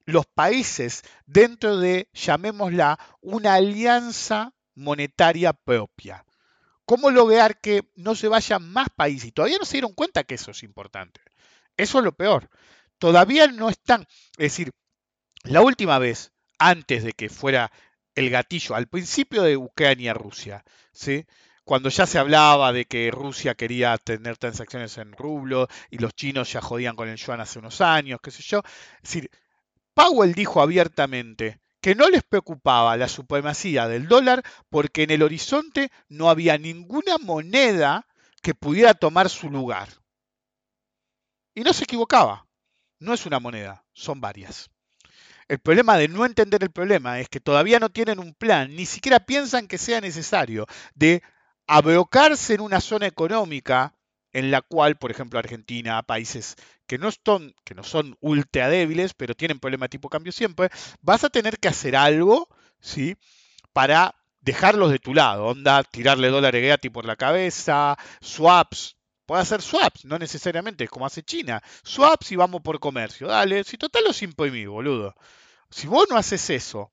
los países dentro de, llamémosla, una alianza monetaria propia. ¿Cómo lograr que no se vayan más países? Y todavía no se dieron cuenta que eso es importante. Eso es lo peor. Todavía no están. Es decir, la última vez, antes de que fuera el gatillo, al principio de Ucrania-Rusia, ¿sí? cuando ya se hablaba de que Rusia quería tener transacciones en rublo y los chinos ya jodían con el yuan hace unos años, qué sé yo. Es decir, Powell dijo abiertamente que no les preocupaba la supremacía del dólar porque en el horizonte no había ninguna moneda que pudiera tomar su lugar. Y no se equivocaba. No es una moneda, son varias. El problema de no entender el problema es que todavía no tienen un plan, ni siquiera piensan que sea necesario, de abrocarse en una zona económica en la cual, por ejemplo, Argentina, países que no, son, que no son ultra débiles, pero tienen problema tipo cambio siempre, vas a tener que hacer algo, ¿sí? Para dejarlos de tu lado, onda, tirarle dólares gratis por la cabeza, swaps, puede hacer swaps, no necesariamente como hace China, swaps y vamos por comercio, dale, si total los imprimí, boludo. Si vos no haces eso,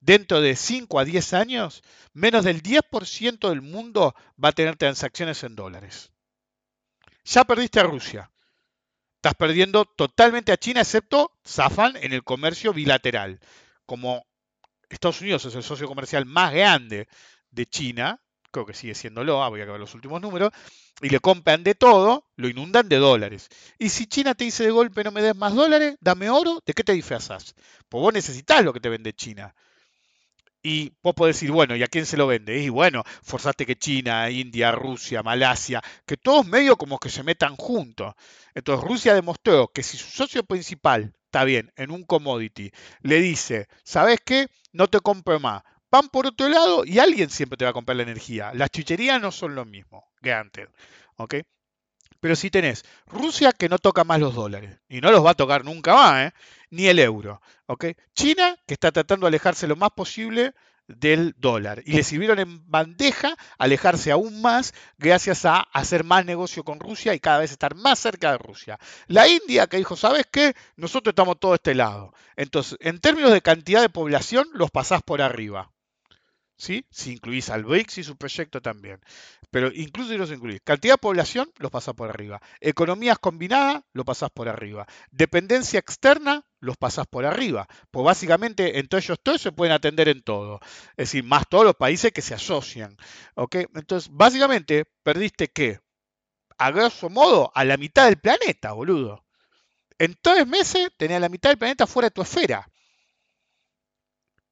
dentro de 5 a 10 años, menos del 10% del mundo va a tener transacciones en dólares. Ya perdiste a Rusia. Estás perdiendo totalmente a China, excepto zafan en el comercio bilateral. Como Estados Unidos es el socio comercial más grande de China, creo que sigue siéndolo, voy a ver los últimos números, y le compran de todo, lo inundan de dólares. Y si China te dice de golpe no me des más dólares, dame oro, ¿de qué te disfrazas? Pues vos necesitas lo que te vende China. Y vos podés decir, bueno, ¿y a quién se lo vende? Y bueno, forzaste que China, India, Rusia, Malasia, que todos medio como que se metan juntos. Entonces Rusia demostró que si su socio principal, está bien, en un commodity, le dice, ¿sabes qué? No te compro más. Van por otro lado y alguien siempre te va a comprar la energía. Las chucherías no son lo mismo, granted. ¿Ok? Pero si tenés Rusia que no toca más los dólares, y no los va a tocar nunca más, ¿eh? ni el euro. ¿ok? China que está tratando de alejarse lo más posible del dólar y le sirvieron en bandeja alejarse aún más gracias a hacer más negocio con Rusia y cada vez estar más cerca de Rusia. La India que dijo, ¿sabes qué? Nosotros estamos todo este lado. Entonces, en términos de cantidad de población, los pasás por arriba. ¿Sí? Si incluís al BRICS y su proyecto también. Pero incluso si los incluís, cantidad de población, los pasás por arriba. Economías combinadas, lo pasás por arriba. Dependencia externa, los pasás por arriba. Pues básicamente entre ellos todos se pueden atender en todo. Es decir, más todos los países que se asocian. ¿ok? Entonces, básicamente, perdiste qué? A grosso modo, a la mitad del planeta, boludo. En tres meses tenés la mitad del planeta fuera de tu esfera.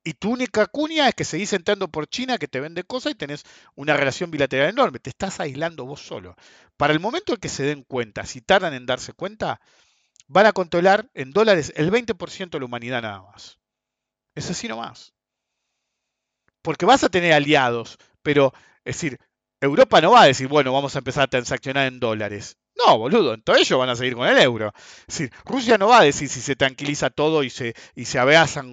Y tu única cuña es que seguís entrando por China, que te vende cosas y tenés una relación bilateral enorme. Te estás aislando vos solo. Para el momento en que se den cuenta, si tardan en darse cuenta, van a controlar en dólares el 20% de la humanidad nada más. Es así nomás. Porque vas a tener aliados, pero, es decir, Europa no va a decir, bueno, vamos a empezar a transaccionar en dólares. No, boludo, entonces ellos van a seguir con el euro. Rusia no va a decir si se tranquiliza todo y se, y se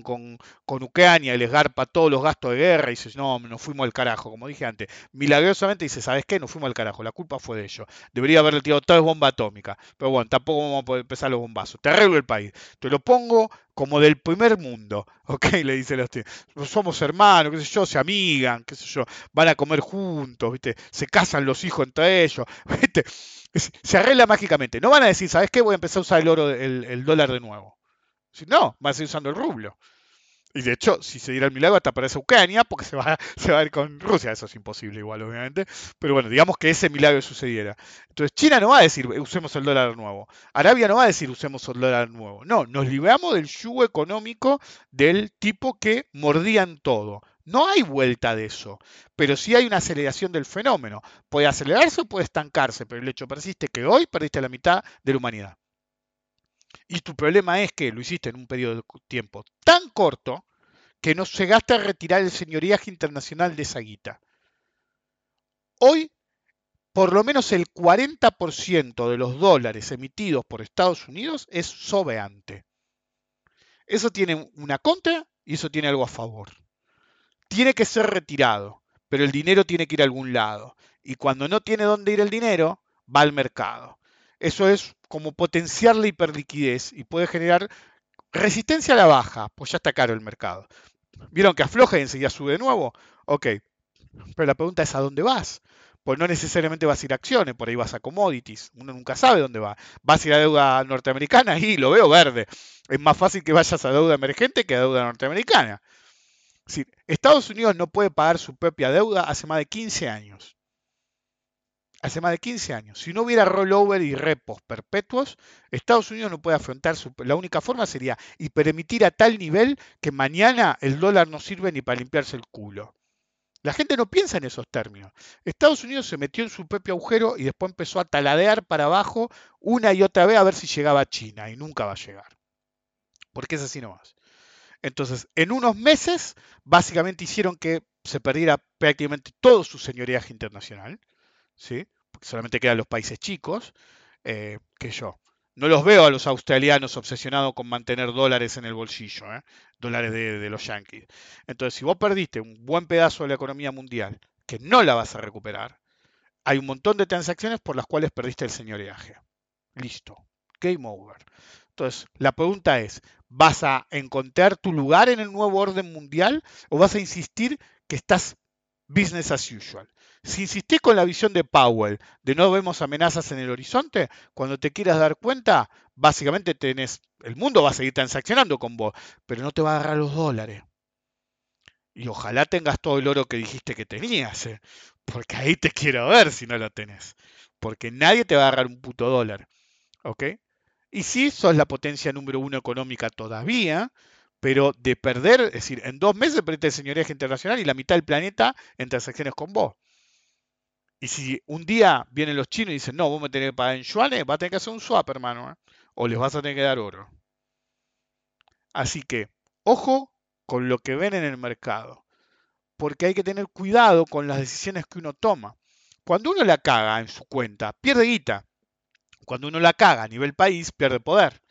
con, con Ucrania y les garpa todos los gastos de guerra y dice, no, nos fuimos al carajo, como dije antes. Milagrosamente dice, ¿sabes qué? Nos fuimos al carajo, la culpa fue de ellos. Debería haberle tirado toda bomba atómica. Pero bueno, tampoco vamos a poder empezar los bombazos. Te arreglo el país. Te lo pongo como del primer mundo, ¿ok? Le dice los tíos. Somos hermanos, qué sé yo, se amigan, qué sé yo, van a comer juntos, ¿viste? Se casan los hijos entre ellos, ¿viste? se arregla mágicamente. No van a decir, ¿sabes qué? Voy a empezar a usar el oro, el, dólar de nuevo. No, van a seguir usando el rublo. Y de hecho, si se diera el milagro, hasta aparece Ucrania, porque se va, se va a ir con Rusia. Eso es imposible igual, obviamente. Pero bueno, digamos que ese milagro sucediera. Entonces, China no va a decir, usemos el dólar nuevo. Arabia no va a decir, usemos el dólar nuevo. No, nos libramos del yugo económico del tipo que mordían todo. No hay vuelta de eso, pero sí hay una aceleración del fenómeno. Puede acelerarse o puede estancarse, pero el hecho persiste que hoy perdiste la mitad de la humanidad. Y tu problema es que lo hiciste en un periodo de tiempo tan corto que no llegaste a retirar el señoríaje internacional de esa guita. Hoy, por lo menos el 40% de los dólares emitidos por Estados Unidos es sobeante. Eso tiene una contra y eso tiene algo a favor tiene que ser retirado, pero el dinero tiene que ir a algún lado. Y cuando no tiene dónde ir el dinero, va al mercado. Eso es como potenciar la hiperliquidez y puede generar resistencia a la baja, pues ya está caro el mercado. ¿Vieron que afloja y enseguida sube de nuevo? Ok, pero la pregunta es ¿a dónde vas? Pues no necesariamente vas a ir a acciones, por ahí vas a commodities, uno nunca sabe dónde va. Vas a ir a deuda norteamericana y lo veo verde. Es más fácil que vayas a deuda emergente que a deuda norteamericana. Estados Unidos no puede pagar su propia deuda hace más de 15 años. Hace más de 15 años. Si no hubiera rollover y repos perpetuos, Estados Unidos no puede afrontar su... La única forma sería y permitir a tal nivel que mañana el dólar no sirve ni para limpiarse el culo. La gente no piensa en esos términos. Estados Unidos se metió en su propio agujero y después empezó a taladear para abajo una y otra vez a ver si llegaba a China y nunca va a llegar. Porque es así nomás. Entonces, en unos meses, básicamente hicieron que se perdiera prácticamente todo su señoríaje internacional, ¿sí? porque solamente quedan los países chicos, eh, que yo. No los veo a los australianos obsesionados con mantener dólares en el bolsillo, ¿eh? dólares de, de los yankees. Entonces, si vos perdiste un buen pedazo de la economía mundial, que no la vas a recuperar, hay un montón de transacciones por las cuales perdiste el señoreaje. Listo. Game over. Entonces, la pregunta es, ¿vas a encontrar tu lugar en el nuevo orden mundial o vas a insistir que estás business as usual? Si insistís con la visión de Powell de no vemos amenazas en el horizonte, cuando te quieras dar cuenta, básicamente tenés, el mundo va a seguir transaccionando con vos, pero no te va a agarrar los dólares. Y ojalá tengas todo el oro que dijiste que tenías, ¿eh? porque ahí te quiero ver si no lo tenés. Porque nadie te va a agarrar un puto dólar. ¿Ok? Y sí, sos la potencia número uno económica todavía, pero de perder, es decir, en dos meses perdiste el señoríaje internacional y la mitad del planeta en transacciones con vos. Y si un día vienen los chinos y dicen, no, vos me tenés que pagar en yuanes, vas a tener que hacer un swap, hermano, ¿eh? o les vas a tener que dar oro. Así que, ojo con lo que ven en el mercado, porque hay que tener cuidado con las decisiones que uno toma. Cuando uno la caga en su cuenta, pierde guita. Cuando uno la caga a nivel país, pierde poder.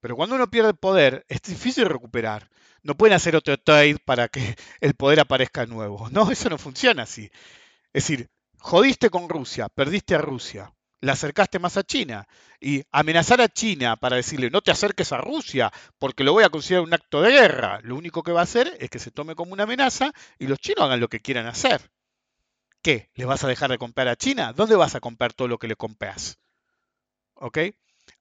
Pero cuando uno pierde poder, es difícil recuperar. No pueden hacer otro trade para que el poder aparezca nuevo. No, eso no funciona así. Es decir, jodiste con Rusia, perdiste a Rusia, la acercaste más a China. Y amenazar a China para decirle no te acerques a Rusia porque lo voy a considerar un acto de guerra, lo único que va a hacer es que se tome como una amenaza y los chinos hagan lo que quieran hacer. ¿Qué? ¿Les vas a dejar de comprar a China? ¿Dónde vas a comprar todo lo que le compras? ¿Ok?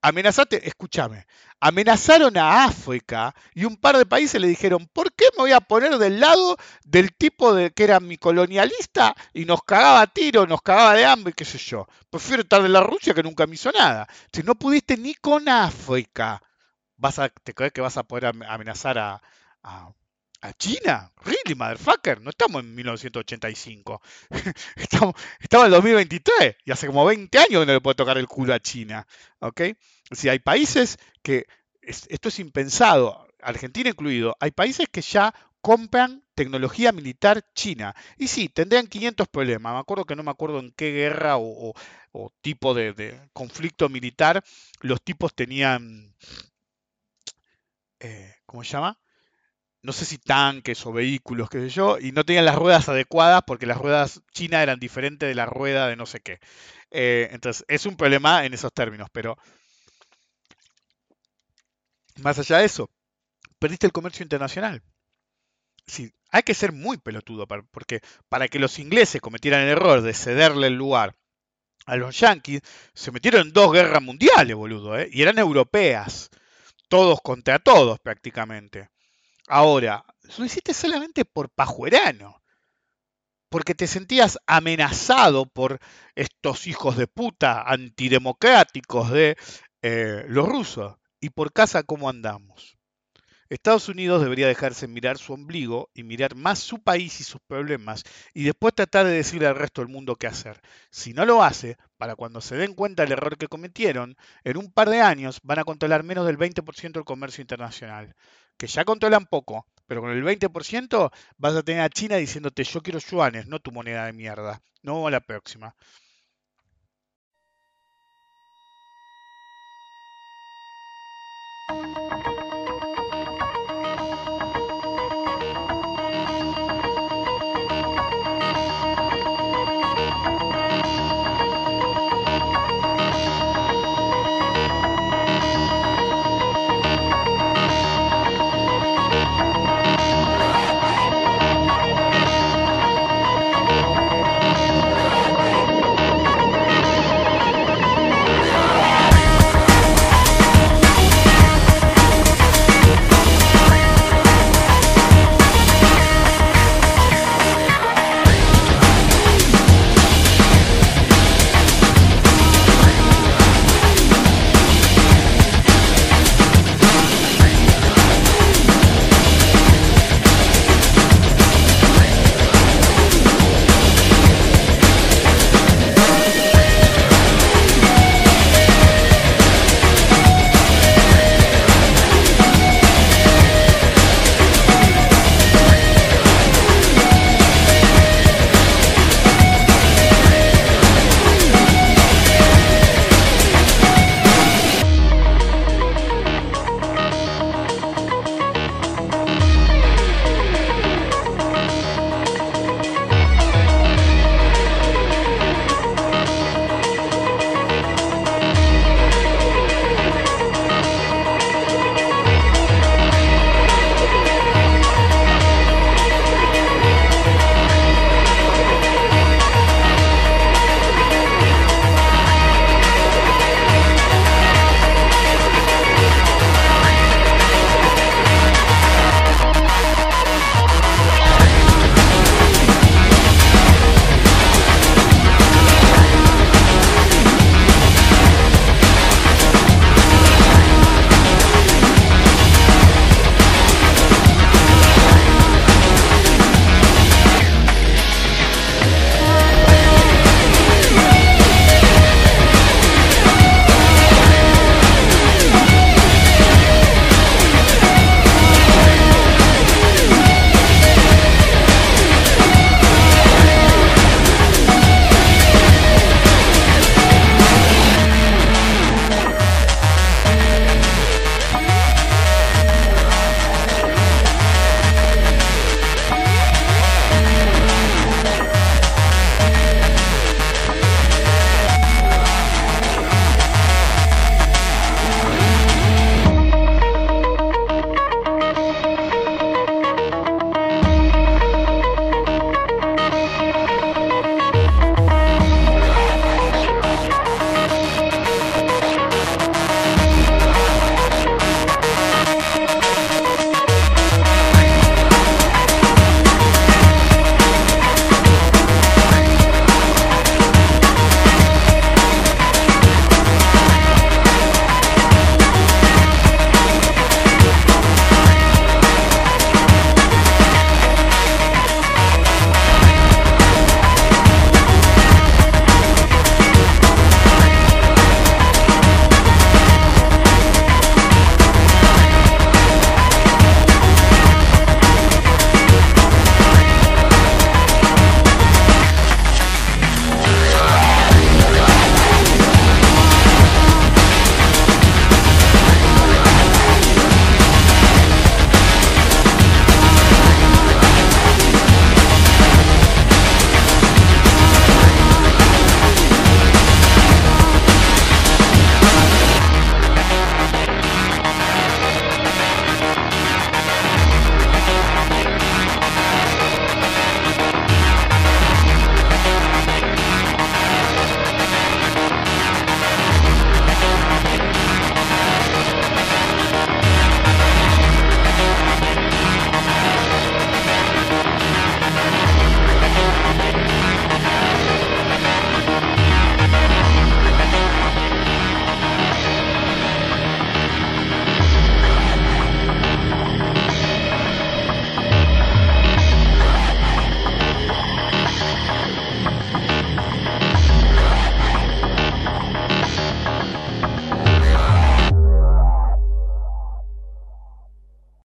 Amenazaste, escúchame, amenazaron a África y un par de países le dijeron, ¿por qué me voy a poner del lado del tipo de que era mi colonialista y nos cagaba a tiro, nos cagaba de hambre, qué sé yo? Prefiero estar de la Rusia que nunca me hizo nada. Si no pudiste ni con África, vas a, ¿te crees que vas a poder amenazar ¿A China? Really, motherfucker, no estamos en 1985. estamos, estamos en 2023 y hace como 20 años que no le puede tocar el culo a China. ¿Ok? Si hay países que, esto es impensado, Argentina incluido, hay países que ya compran tecnología militar china. Y sí, tendrían 500 problemas. Me acuerdo que no me acuerdo en qué guerra o, tipo de, de, conflicto militar los tipos tenían, eh, ¿cómo se llama? No sé si tanques o vehículos, qué sé yo, y no tenían las ruedas adecuadas porque las ruedas chinas eran diferentes de la rueda de no sé qué. Eh, entonces, es un problema en esos términos, pero más allá de eso, perdiste el comercio internacional. Sí, hay que ser muy pelotudo porque para que los ingleses cometieran el error de cederle el lugar a los yanquis, se metieron en dos guerras mundiales, boludo, ¿eh? y eran europeas, todos contra todos prácticamente. Ahora, lo hiciste solamente por pajuerano, porque te sentías amenazado por estos hijos de puta antidemocráticos de eh, los rusos. ¿Y por casa cómo andamos? Estados Unidos debería dejarse mirar su ombligo y mirar más su país y sus problemas y después tratar de decirle al resto del mundo qué hacer. Si no lo hace, para cuando se den cuenta del error que cometieron, en un par de años van a controlar menos del 20% del comercio internacional que ya controlan poco, pero con el 20% vas a tener a China diciéndote yo quiero yuanes, no tu moneda de mierda. No a la próxima.